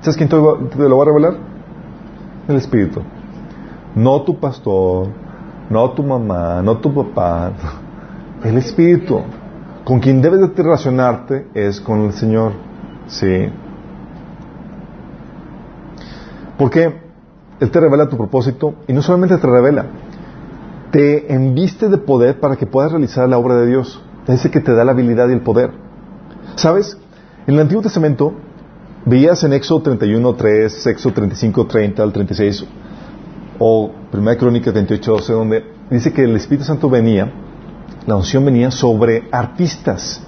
¿Sabes quién te lo, lo va a revelar? El Espíritu. No tu pastor, no tu mamá, no tu papá. El Espíritu. Con quien debes de relacionarte es con el Señor. Sí. Porque Él te revela tu propósito y no solamente te revela, te enviste de poder para que puedas realizar la obra de Dios. El que te da la habilidad y el poder. ¿Sabes? En el Antiguo Testamento veías en Éxodo 31, 3, Éxodo 35, 30 al 36 o 1 Crónica 28, 12, donde dice que el Espíritu Santo venía, la unción venía sobre artistas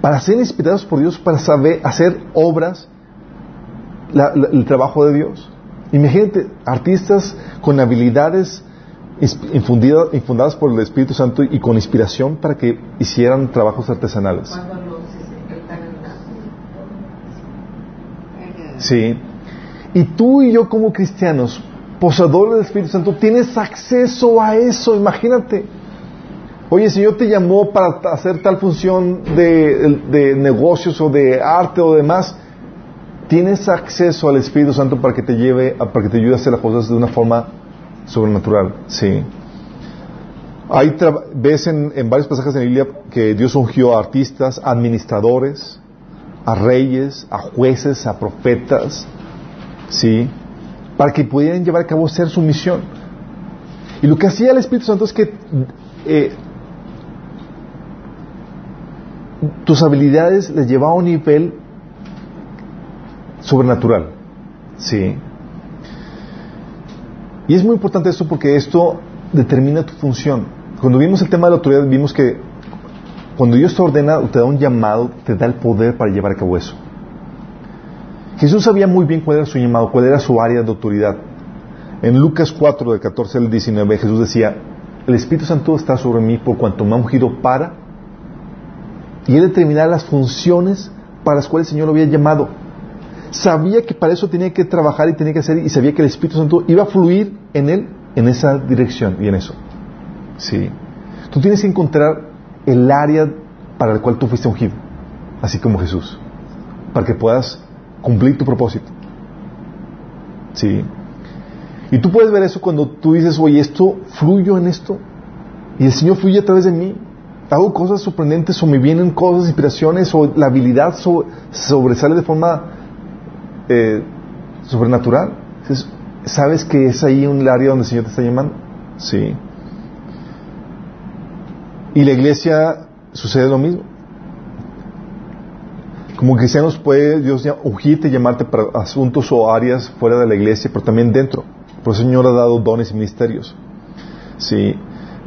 para ser inspirados por Dios para saber hacer obras, el trabajo de Dios. Imagínate, artistas con habilidades ins- infundida- infundadas por el Espíritu Santo y con inspiración para que hicieran trabajos artesanales. Sí. Y tú y yo como cristianos, poseedores del Espíritu Santo, tienes acceso a eso, imagínate. Oye, si Señor te llamó para hacer tal función de, de negocios o de arte o demás, tienes acceso al Espíritu Santo para que te lleve, a- para que te ayude a hacer las cosas de una forma sobrenatural. Sí. Hay tra- ves en, en varios pasajes de la Biblia que Dios ungió a artistas, administradores, a reyes, a jueces, a profetas, ¿sí? Para que pudieran llevar a cabo ser su misión. Y lo que hacía el Espíritu Santo es que eh, tus habilidades les llevaba a un nivel sobrenatural, ¿sí? Y es muy importante esto porque esto determina tu función. Cuando vimos el tema de la autoridad, vimos que cuando Dios te ordena te da un llamado, te da el poder para llevar a cabo eso. Jesús sabía muy bien cuál era su llamado, cuál era su área de autoridad. En Lucas 4, del 14 al 19, Jesús decía, el Espíritu Santo está sobre mí por cuanto me ha ungido para y él determinar las funciones para las cuales el Señor lo había llamado. Sabía que para eso tenía que trabajar y tenía que hacer y sabía que el Espíritu Santo iba a fluir en él en esa dirección y en eso. Sí. Tú tienes que encontrar el área para el cual tú fuiste ungido, así como Jesús, para que puedas cumplir tu propósito. Sí. Y tú puedes ver eso cuando tú dices, oye, esto fluyo en esto. Y el Señor fluye a través de mí. Hago cosas sorprendentes o me vienen cosas, inspiraciones o la habilidad sobresale de forma eh, sobrenatural. ¿Sabes que es ahí un área donde el Señor te está llamando? Sí. Y la iglesia sucede lo mismo. Como cristianos puede Dios ungirte y llamarte para asuntos o áreas fuera de la iglesia, pero también dentro. Por el Señor ha dado dones y ministerios. Sí.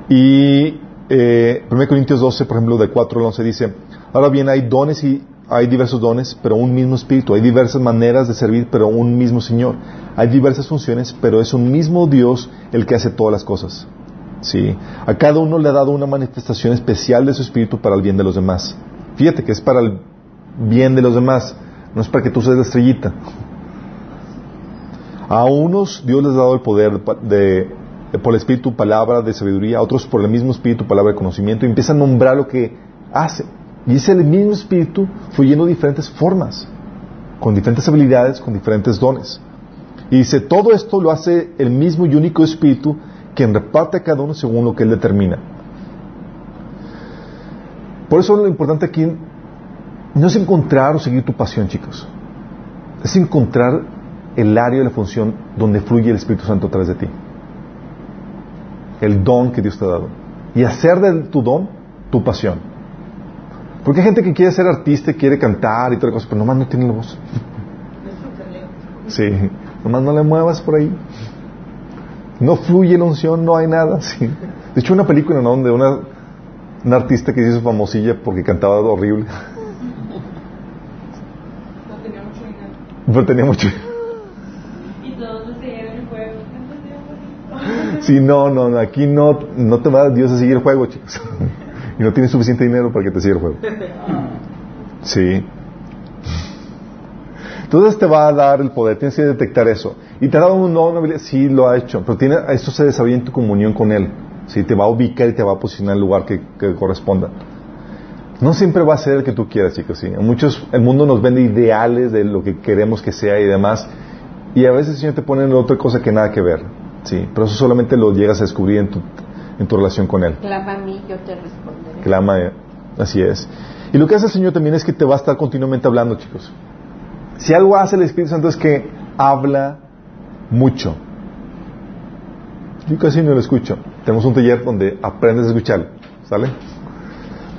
Y eh, 1 Corintios 12, por ejemplo, de 4 al 11 dice, ahora bien hay dones y hay diversos dones, pero un mismo espíritu. Hay diversas maneras de servir, pero un mismo Señor. Hay diversas funciones, pero es un mismo Dios el que hace todas las cosas. Sí. A cada uno le ha dado una manifestación especial de su espíritu para el bien de los demás. Fíjate que es para el bien de los demás, no es para que tú seas la estrellita. A unos Dios les ha dado el poder de, por el espíritu palabra de sabiduría, a otros por el mismo espíritu palabra de conocimiento y empieza a nombrar lo que hace. Y es el mismo espíritu fluyendo de diferentes formas, con diferentes habilidades, con diferentes dones. Y dice, todo esto lo hace el mismo y único espíritu quien reparte a cada uno según lo que él determina. Por eso lo importante aquí no es encontrar o seguir tu pasión, chicos. Es encontrar el área de la función donde fluye el Espíritu Santo a través de ti. El don que Dios te ha dado. Y hacer de tu don tu pasión. Porque hay gente que quiere ser artista, quiere cantar y toda cosa, pero nomás no tiene la voz. Sí, nomás no le muevas por ahí. No fluye la unción, no hay nada. Sí. De hecho, una película ¿no? donde una, una artista que hizo famosilla porque cantaba horrible. No tenía mucho dinero. Pero tenía mucho. Y todos los seguían el juego. Entonces, Sí, no, no, no, aquí no, no te va Dios a seguir el juego, chicos. Y no tienes suficiente dinero para que te siga el juego. Sí. Entonces te va a dar el poder, tienes que detectar eso. Y te ha dado un don, una habilidad, sí lo ha hecho, pero tiene, esto se desarrolla en tu comunión con Él. Sí, te va a ubicar y te va a posicionar en el lugar que, que corresponda. No siempre va a ser el que tú quieras, chicos. ¿sí? Muchos, el mundo nos vende ideales de lo que queremos que sea y demás. Y a veces el Señor te pone en otra cosa que nada que ver. Sí, pero eso solamente lo llegas a descubrir en tu, en tu relación con Él. Clama a mí, yo te responderé. Clama, eh, así es. Y lo que hace el Señor también es que te va a estar continuamente hablando, chicos. Si algo hace el Espíritu Santo es que habla mucho. Yo casi no lo escucho. Tenemos un taller donde aprendes a escucharlo. ¿Sale?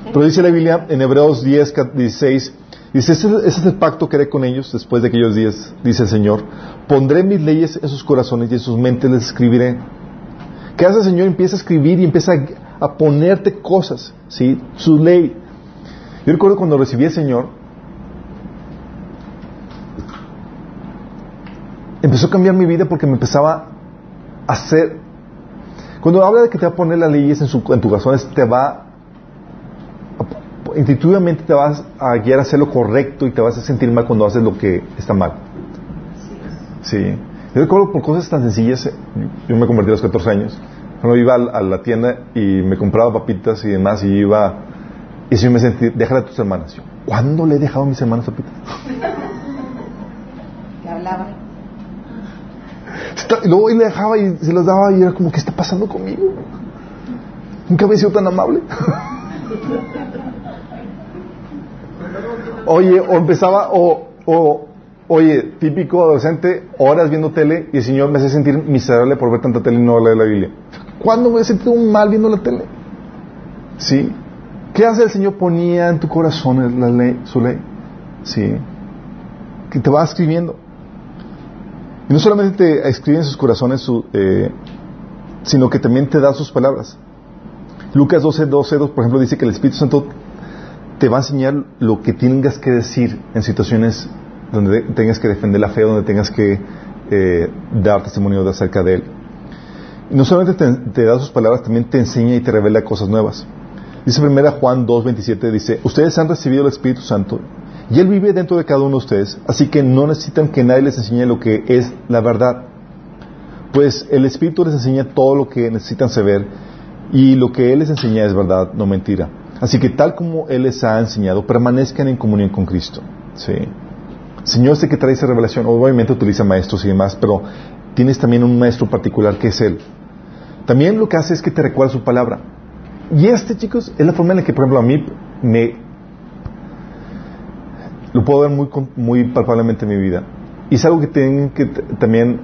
Pero dice la Biblia en Hebreos 10, 16, dice, ese, ese es el pacto que haré con ellos después de aquellos días, dice el Señor. Pondré mis leyes en sus corazones y en sus mentes les escribiré. ¿Qué hace el Señor? Empieza a escribir y empieza a, a ponerte cosas, ¿sí? Su ley. Yo recuerdo cuando recibí al Señor, empezó a cambiar mi vida porque me empezaba a hacer... Cuando habla de que te va a poner las leyes en, su, en tu corazón, te va... Intuitivamente te vas a guiar a hacer lo correcto y te vas a sentir mal cuando haces lo que está mal. Sí. Yo recuerdo por cosas tan sencillas, yo me convertí a los 14 años, cuando iba a, la tienda y me compraba papitas y demás y iba... Y si me sentí, déjale a tus hermanas. Yo, ¿Cuándo le he dejado a mis hermanas papitas? Que hablaba. Y luego él le dejaba y se las daba y era como, ¿qué está pasando conmigo? Nunca había sido tan amable. Oye, o empezaba, o, o, oye, típico adolescente, horas viendo tele y el Señor me hace sentir miserable por ver tanta tele y no leer la Biblia. ¿Cuándo me he sentido mal viendo la tele? ¿Sí? ¿Qué hace el Señor? Ponía en tu corazón la ley, su ley. ¿Sí? Que te va escribiendo. Y no solamente te escribe en sus corazones, eh, sino que también te da sus palabras. Lucas 12, 12, 2, por ejemplo, dice que el Espíritu Santo te va a enseñar lo que tengas que decir en situaciones donde tengas que defender la fe, donde tengas que eh, dar testimonio de acerca de Él. No solamente te, da sus palabras, también te enseña y te revela cosas nuevas. Dice primera Juan 2, 27, dice, ustedes han recibido el Espíritu Santo y Él vive dentro de cada uno de ustedes, así que no necesitan que nadie les enseñe lo que es la verdad. Pues el Espíritu les enseña todo lo que necesitan saber y lo que Él les enseña es verdad, no mentira. Así que tal como Él les ha enseñado, permanezcan en comunión con Cristo. ¿sí? Señor es el que trae esa revelación. Obviamente utiliza maestros y demás, pero tienes también un maestro particular que es Él. También lo que hace es que te recuerda su palabra. Y este, chicos, es la forma en la que, por ejemplo, a mí me... Lo puedo ver muy, muy palpablemente en mi vida. Y es algo que tienen que también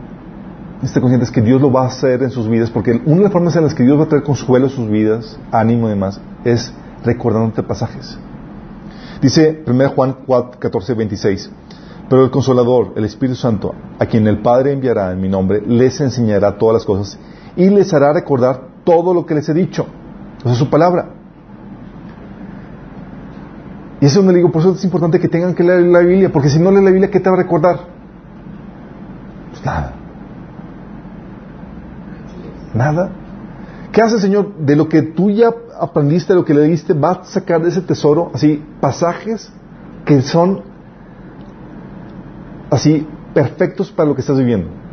estar conscientes que Dios lo va a hacer en sus vidas, porque una de las formas en las que Dios va a traer consuelo a sus vidas, ánimo y demás, es recordándote pasajes. Dice 1 Juan 4, 14, 26. Pero el Consolador, el Espíritu Santo, a quien el Padre enviará en mi nombre, les enseñará todas las cosas y les hará recordar todo lo que les he dicho. Esa es su palabra. Y eso es donde le digo, por eso es importante que tengan que leer la Biblia, porque si no lees la Biblia, ¿qué te va a recordar? Pues nada. Nada. ¿Qué hace Señor? De lo que tú ya aprendiste, de lo que leíste, va a sacar de ese tesoro, así, pasajes que son así perfectos para lo que estás viviendo.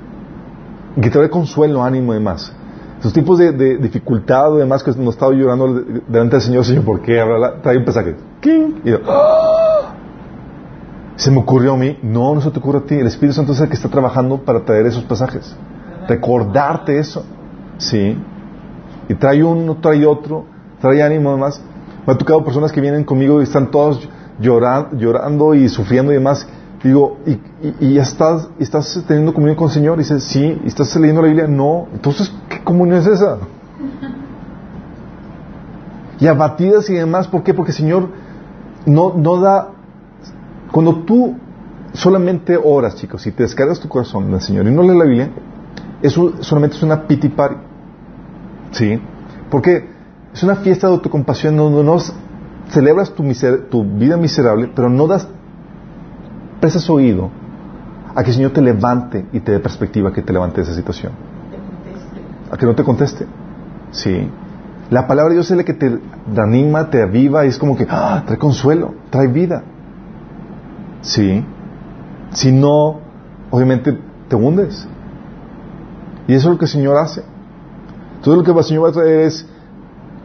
Y que te dé consuelo, ánimo y demás. Esos tipos de, de dificultad o demás que nos estaba llorando de- delante del Señor, Señor, ¿por qué? Trae un pasaje. Y yo, ¡ah! Se me ocurrió a mí. No, no se te ocurre a ti. El Espíritu Santo es el que está trabajando para traer esos pasajes. Recordarte eso. Sí. Y trae uno, trae otro, trae ánimo además. Me ha tocado personas que vienen conmigo y están todos llorando, llorando y sufriendo y demás. Digo, ¿y, y, y estás, estás teniendo comunión con el Señor? Y dice, sí. ¿Y estás leyendo la Biblia? No. Entonces, ¿qué comunión es esa? Y abatidas y demás. ¿Por qué? Porque el Señor no, no da... Cuando tú solamente oras, chicos, y te descargas tu corazón en el Señor y no lees la Biblia, eso solamente es una pity party. ¿Sí? Porque es una fiesta de autocompasión donde no celebras tu, miser- tu vida miserable, pero no das, prestas oído a que el Señor te levante y te dé perspectiva que te levante de esa situación. A que no te conteste. Sí. La palabra de Dios es la que te anima, te aviva y es como que ¡ah! trae consuelo, trae vida. Sí. Si no, obviamente te hundes. Y eso es lo que el Señor hace. Todo lo que el Señor va a traer es,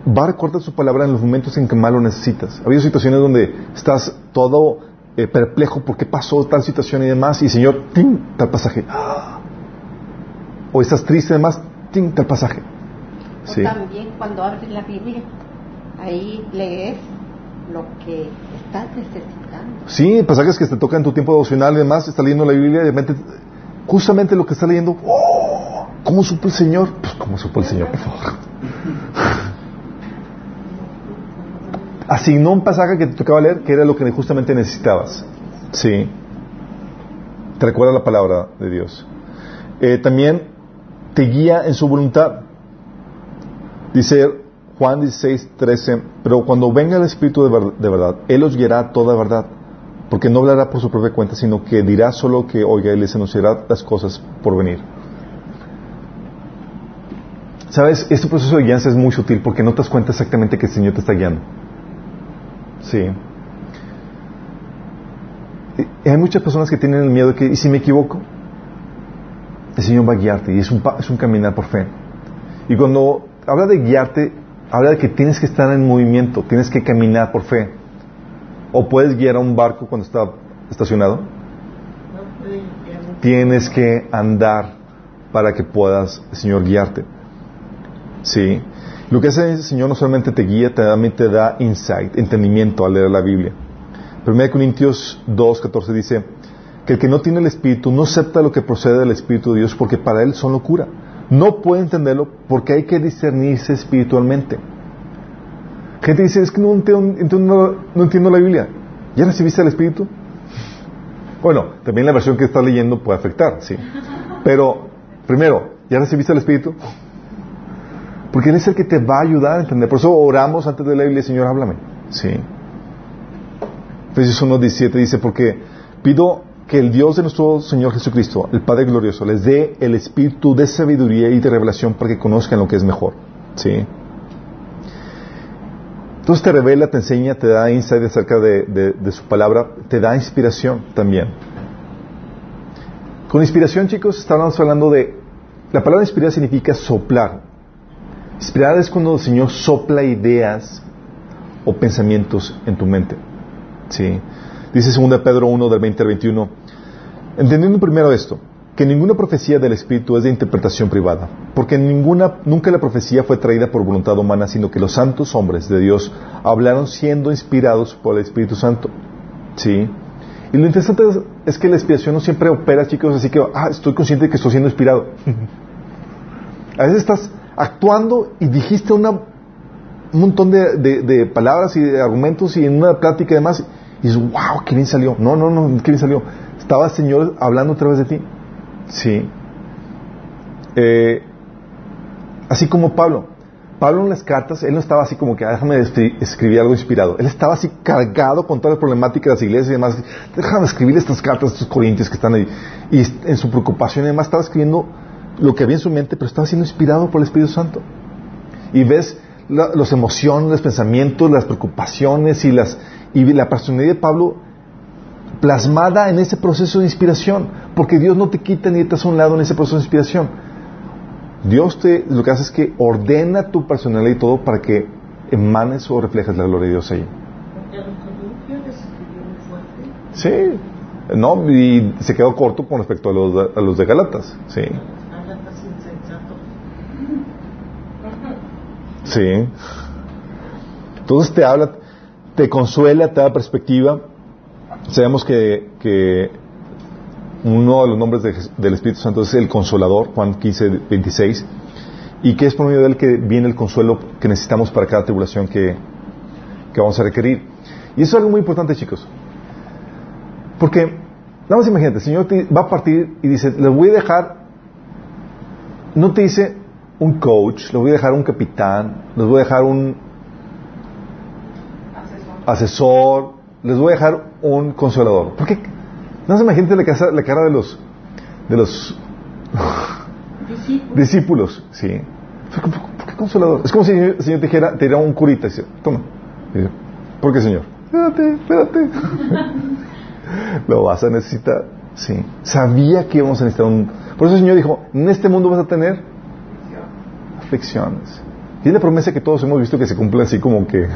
va a su palabra en los momentos en que más lo necesitas. Ha habido situaciones donde estás todo eh, perplejo por qué pasó tal situación y demás, y el Señor, ¡ting! tal pasaje. ¡Ah! O estás triste y demás, ¡ting! tal pasaje. O Sí. también cuando abres la Biblia, ahí lees lo que estás necesitando. Sí, pasajes que te tocan en tu tiempo devocional y demás, estás leyendo la Biblia y de repente, justamente lo que estás leyendo, ¡oh! ¿Cómo supo el Señor? Pues, ¿cómo supo el Señor, por favor? Asignó un pasaje que te tocaba leer que era lo que justamente necesitabas. Sí. Te recuerda la palabra de Dios. Eh, también te guía en su voluntad. Dice Juan 16, 13, pero cuando venga el Espíritu de, ver- de verdad, Él os guiará toda verdad, porque no hablará por su propia cuenta, sino que dirá solo que oiga y les anunciará las cosas por venir. Sabes, este proceso de guianza es muy sutil porque no te das cuenta exactamente que el Señor te está guiando. Sí. Hay muchas personas que tienen el miedo de que, ¿y si me equivoco? El Señor va a guiarte y es un, es un caminar por fe. Y cuando habla de guiarte, habla de que tienes que estar en movimiento, tienes que caminar por fe. O puedes guiar a un barco cuando está estacionado. Tienes que andar para que puedas, Señor, guiarte. Sí. Lo que hace el Señor no solamente te guía, también te da insight, entendimiento al leer la Biblia. 1 Corintios 2, 14 dice que el que no tiene el Espíritu no acepta lo que procede del Espíritu de Dios porque para él son locura. No puede entenderlo porque hay que discernirse espiritualmente. Gente dice, es que no entiendo, entiendo- la Biblia. ¿Ya recibiste el Espíritu? Bueno, también la versión que estás leyendo puede afectar, sí. Pero, primero, ¿ya recibiste el Espíritu? Porque Él es el que te va a ayudar a entender. Por eso oramos antes de la Biblia, Señor, háblame. Sí. Efesios 1.17 dice, porque pido que el Dios de nuestro Señor Jesucristo, el Padre glorioso, les dé el espíritu de sabiduría y de revelación para que conozcan lo que es mejor. Sí. Entonces te revela, te enseña, te da insight acerca de, su palabra, te da inspiración también. Con inspiración, chicos, estábamos hablando de... La palabra inspirar significa soplar. Inspirar es cuando el Señor sopla ideas o pensamientos en tu mente. Sí. Dice 2 Pedro 1 del 20 al 21, Entendiendo primero esto, que ninguna profecía del Espíritu es de interpretación privada, porque ninguna, nunca la profecía fue traída por voluntad humana, sino que los santos hombres de Dios hablaron siendo inspirados por el Espíritu Santo. ¿Sí? Y lo interesante es, es que la inspiración no siempre opera, chicos, así que, ah, estoy consciente de que estoy siendo inspirado. A veces estás actuando y dijiste una, un montón de, palabras y de argumentos y en una plática y demás, y dices, wow, qué bien salió. No, no, no, qué bien salió. Estaba el Señor hablando a través de ti. Sí. Eh, así como Pablo. Pablo en las cartas, él no estaba así como que "Ah, déjame escri- escribir algo inspirado. Él estaba así cargado con toda la problemática de las iglesias y demás. Déjame escribir estas cartas a estos corintios que están ahí. Y en su preocupación y demás estaba escribiendo lo que había en su mente, pero estaba siendo inspirado por el Espíritu Santo. Y ves la- las emociones, los pensamientos, las preocupaciones y, las, y la personalidad de Pablo plasmada en ese proceso de inspiración, porque Dios no te quita ni te hace a un lado en ese proceso de inspiración. Dios te, lo que hace es que ordena tu personalidad y todo para que emanes o reflejes la gloria de Dios ahí. Los. Sí, no, y se quedó corto con respecto a los a los de Galatas, sí, Hablan casi insensato. Sí. Entonces te habla, te consuela, te da perspectiva. Sabemos que, que uno de los nombres del Espíritu Santo es el Consolador, Juan 15, 26, y que es por medio de él que viene el consuelo que necesitamos para cada tribulación que, que vamos a requerir. Y eso es algo muy importante, chicos. Porque, nada más imagínate, el Señor va a partir y dice, les voy a dejar, no te dice un coach, les voy a dejar un capitán, les voy a dejar un asesor, les voy a dejar un consolador. Porque, no más imagínate la, casa- la cara de los, de los Discípulos. discípulos, sí. ¿Por qué, por qué consolador? Es como si el Señor te dijera, te diera un curita y dice, toma. Y dice, ¿Por qué, Señor? Espérate, espérate. Lo vas a necesitar. Sí. Sabía que íbamos a necesitar un... Por eso el Señor dijo, en este mundo vas a tener aflicciones. Y es la promesa que todos hemos visto que se cumple así como que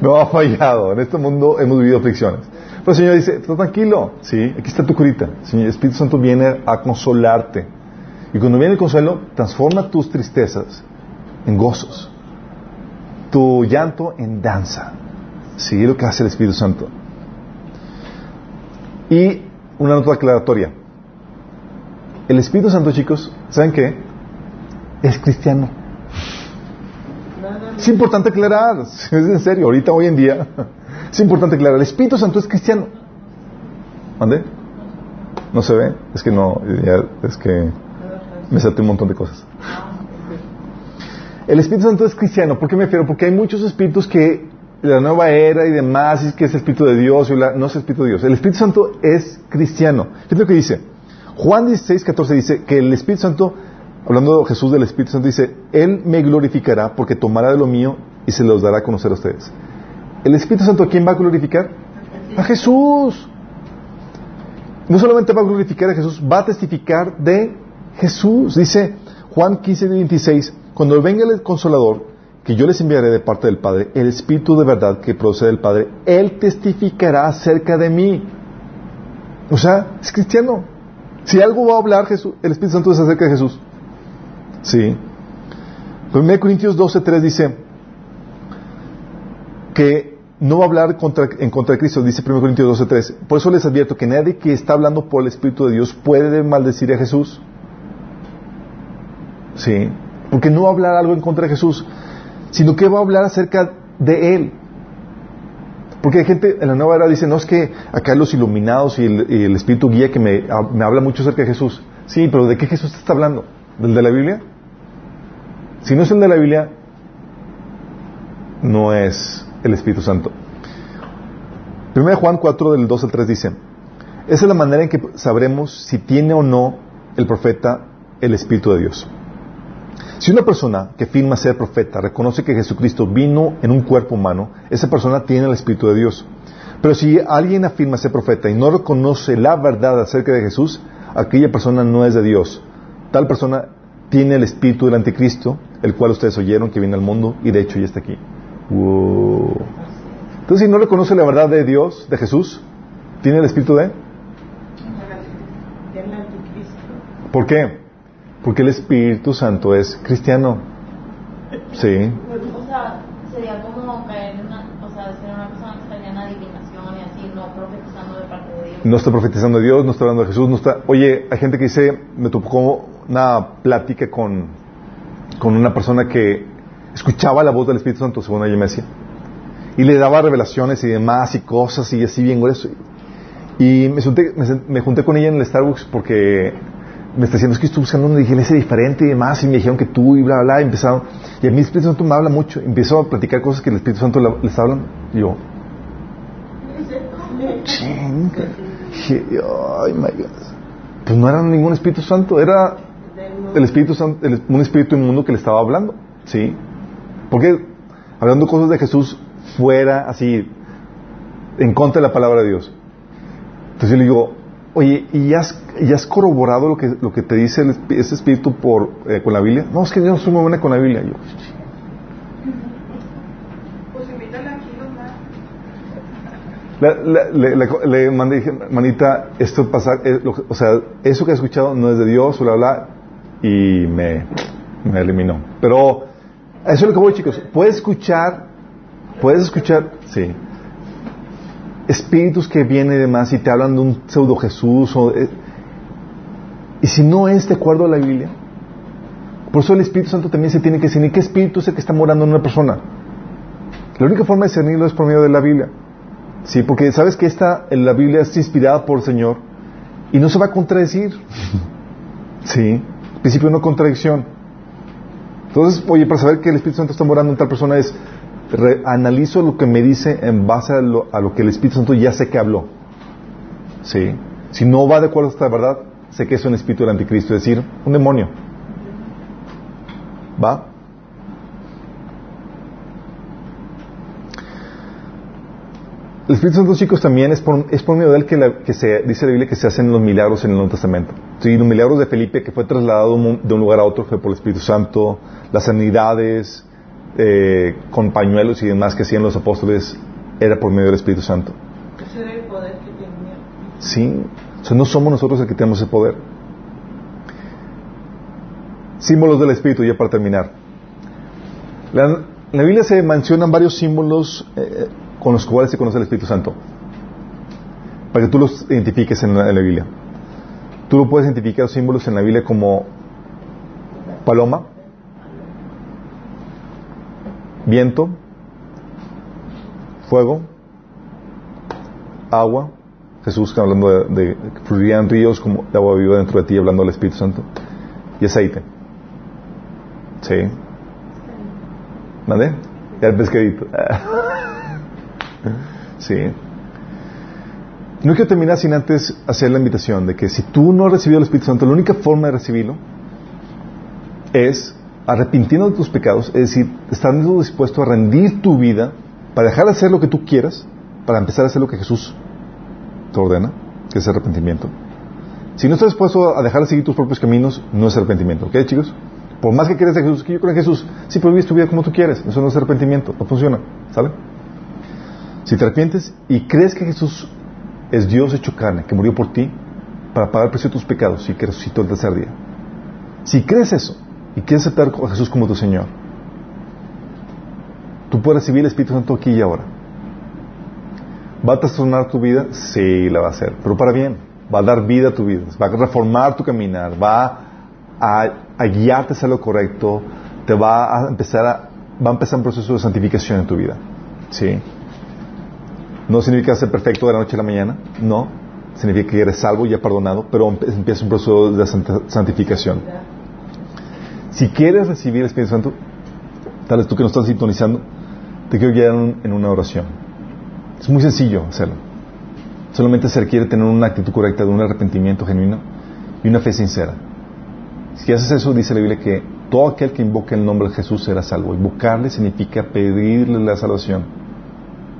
no ha fallado. En este mundo hemos vivido aflicciones. Pero el Señor dice, está tranquilo, sí, aquí está tu curita. El Espíritu Santo viene a consolarte. Y cuando viene el consuelo, transforma tus tristezas en gozos. Tu llanto en danza. Sí, lo que hace el Espíritu Santo. Y una nota aclaratoria. El Espíritu Santo, chicos, ¿saben qué? Es cristiano. Es importante aclarar, es en serio, ahorita hoy en día es importante aclarar. El Espíritu Santo es cristiano. ¿Mande? ¿No se ve? Es que no, ya- es que me salté un montón de cosas. El Espíritu Santo es cristiano. ¿Por qué me refiero? Porque hay muchos espíritus que la nueva era y demás, y que es el Espíritu de Dios, y no es el Espíritu de Dios. El Espíritu Santo es cristiano. Fíjate lo que dice. Juan 16, 14 dice que el Espíritu Santo, hablando de Jesús del Espíritu Santo, dice, Él me glorificará porque tomará de lo mío y se los dará a conocer a ustedes. El Espíritu Santo, ¿a quién va a glorificar? A Jesús. No solamente va a glorificar a Jesús, va a testificar de Jesús. Dice Juan 15, 26, cuando venga el consolador, que yo les enviaré de parte del Padre, el Espíritu de verdad que procede del Padre, Él testificará acerca de mí. O sea, es cristiano. Si algo va a hablar Jesús, el Espíritu Santo es acerca de Jesús. Sí. 1 Corintios 12, 3 dice que no va a hablar contra- en contra de Cristo, dice 1 Corintios 12, 3. Por eso les advierto que nadie que está hablando por el Espíritu de Dios puede maldecir a Jesús. Sí. Porque no va a hablar algo en contra de Jesús, sino que va a hablar acerca de Él. Porque hay gente en la nueva era dice, no es que acá los iluminados y el, Espíritu guía que me, ah, me habla mucho acerca de Jesús. Sí, pero ¿de qué Jesús te está hablando? ¿Del de la Biblia? Si no es el de la Biblia, no es el Espíritu Santo. 1 Juan 4 del 2 al 3 dice, esa es la manera en que sabremos si tiene o no el profeta el Espíritu de Dios. Si una persona que afirma ser profeta reconoce que Jesucristo vino en un cuerpo humano, esa persona tiene el Espíritu de Dios. Pero si alguien afirma ser profeta y no reconoce la verdad acerca de Jesús, aquella persona no es de Dios. Tal persona tiene el Espíritu del Anticristo, el cual ustedes oyeron que viene al mundo y de hecho ya está aquí. Wow. Entonces, si no reconoce la verdad de Dios, de Jesús, tiene el espíritu de... ¿Por qué? Porque el Espíritu Santo es cristiano. Sí. O sea, sería como caer en una, o sea, ser una persona en adivinación y así, no profetizando de parte de Dios. No está profetizando de Dios, no está hablando de Jesús, no está... Oye, hay gente que dice, me tocó una plática con, con una persona que escuchaba la voz del Espíritu Santo, según ella me decía, y le daba revelaciones y demás y cosas y así bien grueso. Y me junté, me junté con ella en el Starbucks porque me está diciendo que estoy buscando una iglesia diferente y demás y me dijeron que tú y bla, bla, y empezaron. Y a mí el Espíritu Santo me habla mucho, empiezo a platicar cosas que el Espíritu Santo la- les hablan. Y yo, ching, dije, ay, my God. Pues no era ningún Espíritu Santo, era el Espíritu Santo, un espíritu inmundo que le estaba hablando, ¿sí? Porque hablando cosas de Jesús fuera así, en contra de la palabra de Dios. Entonces yo le digo, oye, ¿y has, ya has corroborado lo que, lo que te dice el ese espíritu por, eh, con la Biblia? No, es que yo no soy muy buena con la Biblia. Yo, Pues invítala aquí, nomás. La- la- le, le- le mandé, dije, manita, esto pasa, eh, lo o sea, eso que he escuchado no es de Dios, bla, bla, y me, me eliminó. Pero, eso es lo que voy, chicos. Puedes escuchar, puedes escuchar, sí, espíritus que vienen y demás y te hablan de un pseudo Jesús, o, eh, y si no es de acuerdo a la Biblia, por eso el Espíritu Santo también se tiene que discernir qué espíritu es el que está morando en una persona. La única forma de discernirlo es por medio de la Biblia. Sí, porque sabes que esta, la Biblia es inspirada por el Señor y no se va a contradecir. Sí, principio de no contradicción. Entonces, oye, para saber que el Espíritu Santo está morando en tal persona es, re- analizo lo que me dice en base a lo, a lo que el Espíritu Santo ya sé que habló. Sí, si no va de acuerdo a esta verdad, sé que es un espíritu del anticristo, es decir, un demonio. ¿Va? El Espíritu Santo, chicos, también es por, es por medio de él que, se dice la Biblia que se hacen los milagros en el Nuevo Testamento. Sí, los milagros de Felipe, que fue trasladado de un lugar a otro, fue por el Espíritu Santo. Las sanidades eh, con pañuelos y demás que hacían los apóstoles, era por medio del Espíritu Santo. Ese era el poder que tenía. Sí, o sea, no somos nosotros el que tenemos ese poder. Símbolos del Espíritu, ya para terminar. La, en la Biblia se mencionan varios símbolos eh, con los cuales se conoce el Espíritu Santo. Para que tú los identifiques en la, en la Biblia. Tú lo puedes identificar los símbolos en la Biblia como paloma, viento, fuego, agua, Jesús hablando de, de fluirían ríos como de agua viva dentro de ti, hablando del Espíritu Santo, y aceite. Sí. ¿Mande? Ya el pescadito. sí. No quiero terminar sin antes hacer la invitación de que si tú no has recibido el Espíritu Santo, la única forma de recibirlo es arrepintiendo de tus pecados, es decir, estando dispuesto a rendir tu vida para dejar de hacer lo que tú quieras, para empezar a hacer lo que Jesús te ordena, que es arrepentimiento. Si no estás dispuesto a dejar de seguir tus propios caminos, no es arrepentimiento, ¿ok, chicos? Por más que creas de Jesús, que yo creo en Jesús, sí, pero vives tu vida como tú quieres, eso no es arrepentimiento, no funciona, ¿sale? Si te arrepientes y crees que Jesús es Dios hecho carne, que murió por ti para pagar el precio de tus pecados y que resucitó el tercer día. Si crees eso y quieres aceptar a Jesús como tu Señor, tú puedes recibir el Espíritu Santo aquí y ahora. ¿Va a trastornar tu vida? Sí, la va a hacer, pero para bien. Va a dar vida a tu vida, va a reformar tu caminar, va a, guiarte hacia lo correcto, te va a empezar a, va a empezar un proceso de santificación en tu vida. ¿Sí? No significa ser perfecto de la noche a la mañana, no. Significa que eres salvo y ya perdonado, pero empieza un proceso de santificación. Si quieres recibir el Espíritu Santo, tal vez tú que no estás sintonizando, te quiero guiar en, una oración. Es muy sencillo hacerlo. Solamente se requiere tener una actitud correcta de un arrepentimiento genuino y una fe sincera. Si haces eso, dice la Biblia que todo aquel que invoque el nombre de Jesús será salvo. Invocarle significa pedirle la salvación.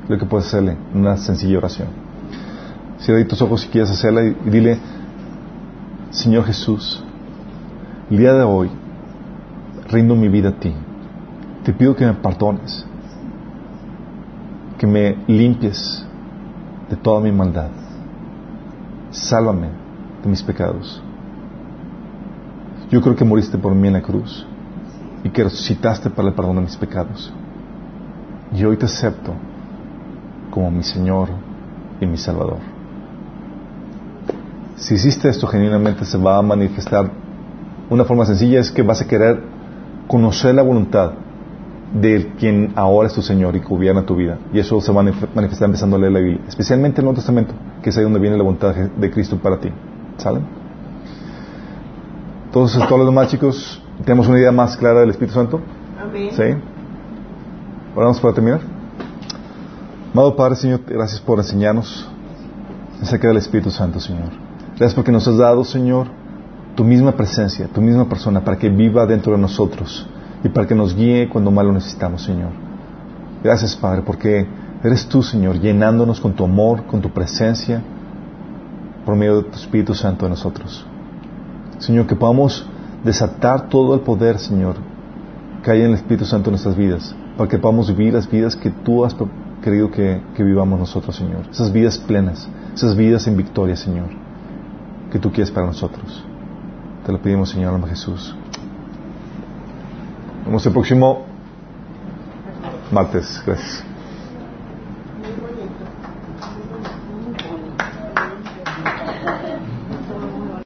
Lo que puedes hacerle, una sencilla oración. Cierra tus ojos si quieres hacerla y dile, Señor Jesús, el día de hoy rindo mi vida a ti. Te pido que me perdones, que me limpies de toda mi maldad. sálvame de mis pecados. Yo creo que moriste por mí en la cruz y que resucitaste para el perdón de mis pecados. Y hoy te acepto como mi Señor y mi Salvador. Si hiciste esto genuinamente se va a manifestar una forma sencilla es que vas a querer conocer la voluntad de quien ahora es tu Señor y gobierna tu vida. Y eso se va a manifestar empezando a leer la Biblia, especialmente el Nuevo Testamento, que es ahí donde viene la voluntad de Cristo para ti. ¿Salen? Entonces, todos los demás chicos, ¿tenemos una idea más clara del Espíritu Santo? Amén. ¿Sí? Ahora vamos para terminar. Amado Padre, Señor, gracias por enseñarnos acerca del Espíritu Santo, Señor. Gracias porque nos has dado, Señor, tu misma presencia, tu misma persona, para que viva dentro de nosotros y para que nos guíe cuando más lo necesitamos, Señor. Gracias, Padre, porque eres tú, Señor, llenándonos con tu amor, con tu presencia, por medio de tu Espíritu Santo en nosotros. Señor, que podamos desatar todo el poder, Señor, que hay en el Espíritu Santo en nuestras vidas, para que podamos vivir las vidas que tú has querido que, que vivamos nosotros, Señor. Esas vidas plenas, esas vidas en victoria, Señor, que tú quieres para nosotros. Te lo pedimos, Señor, nombre Jesús. Nos vemos el próximo martes. Gracias.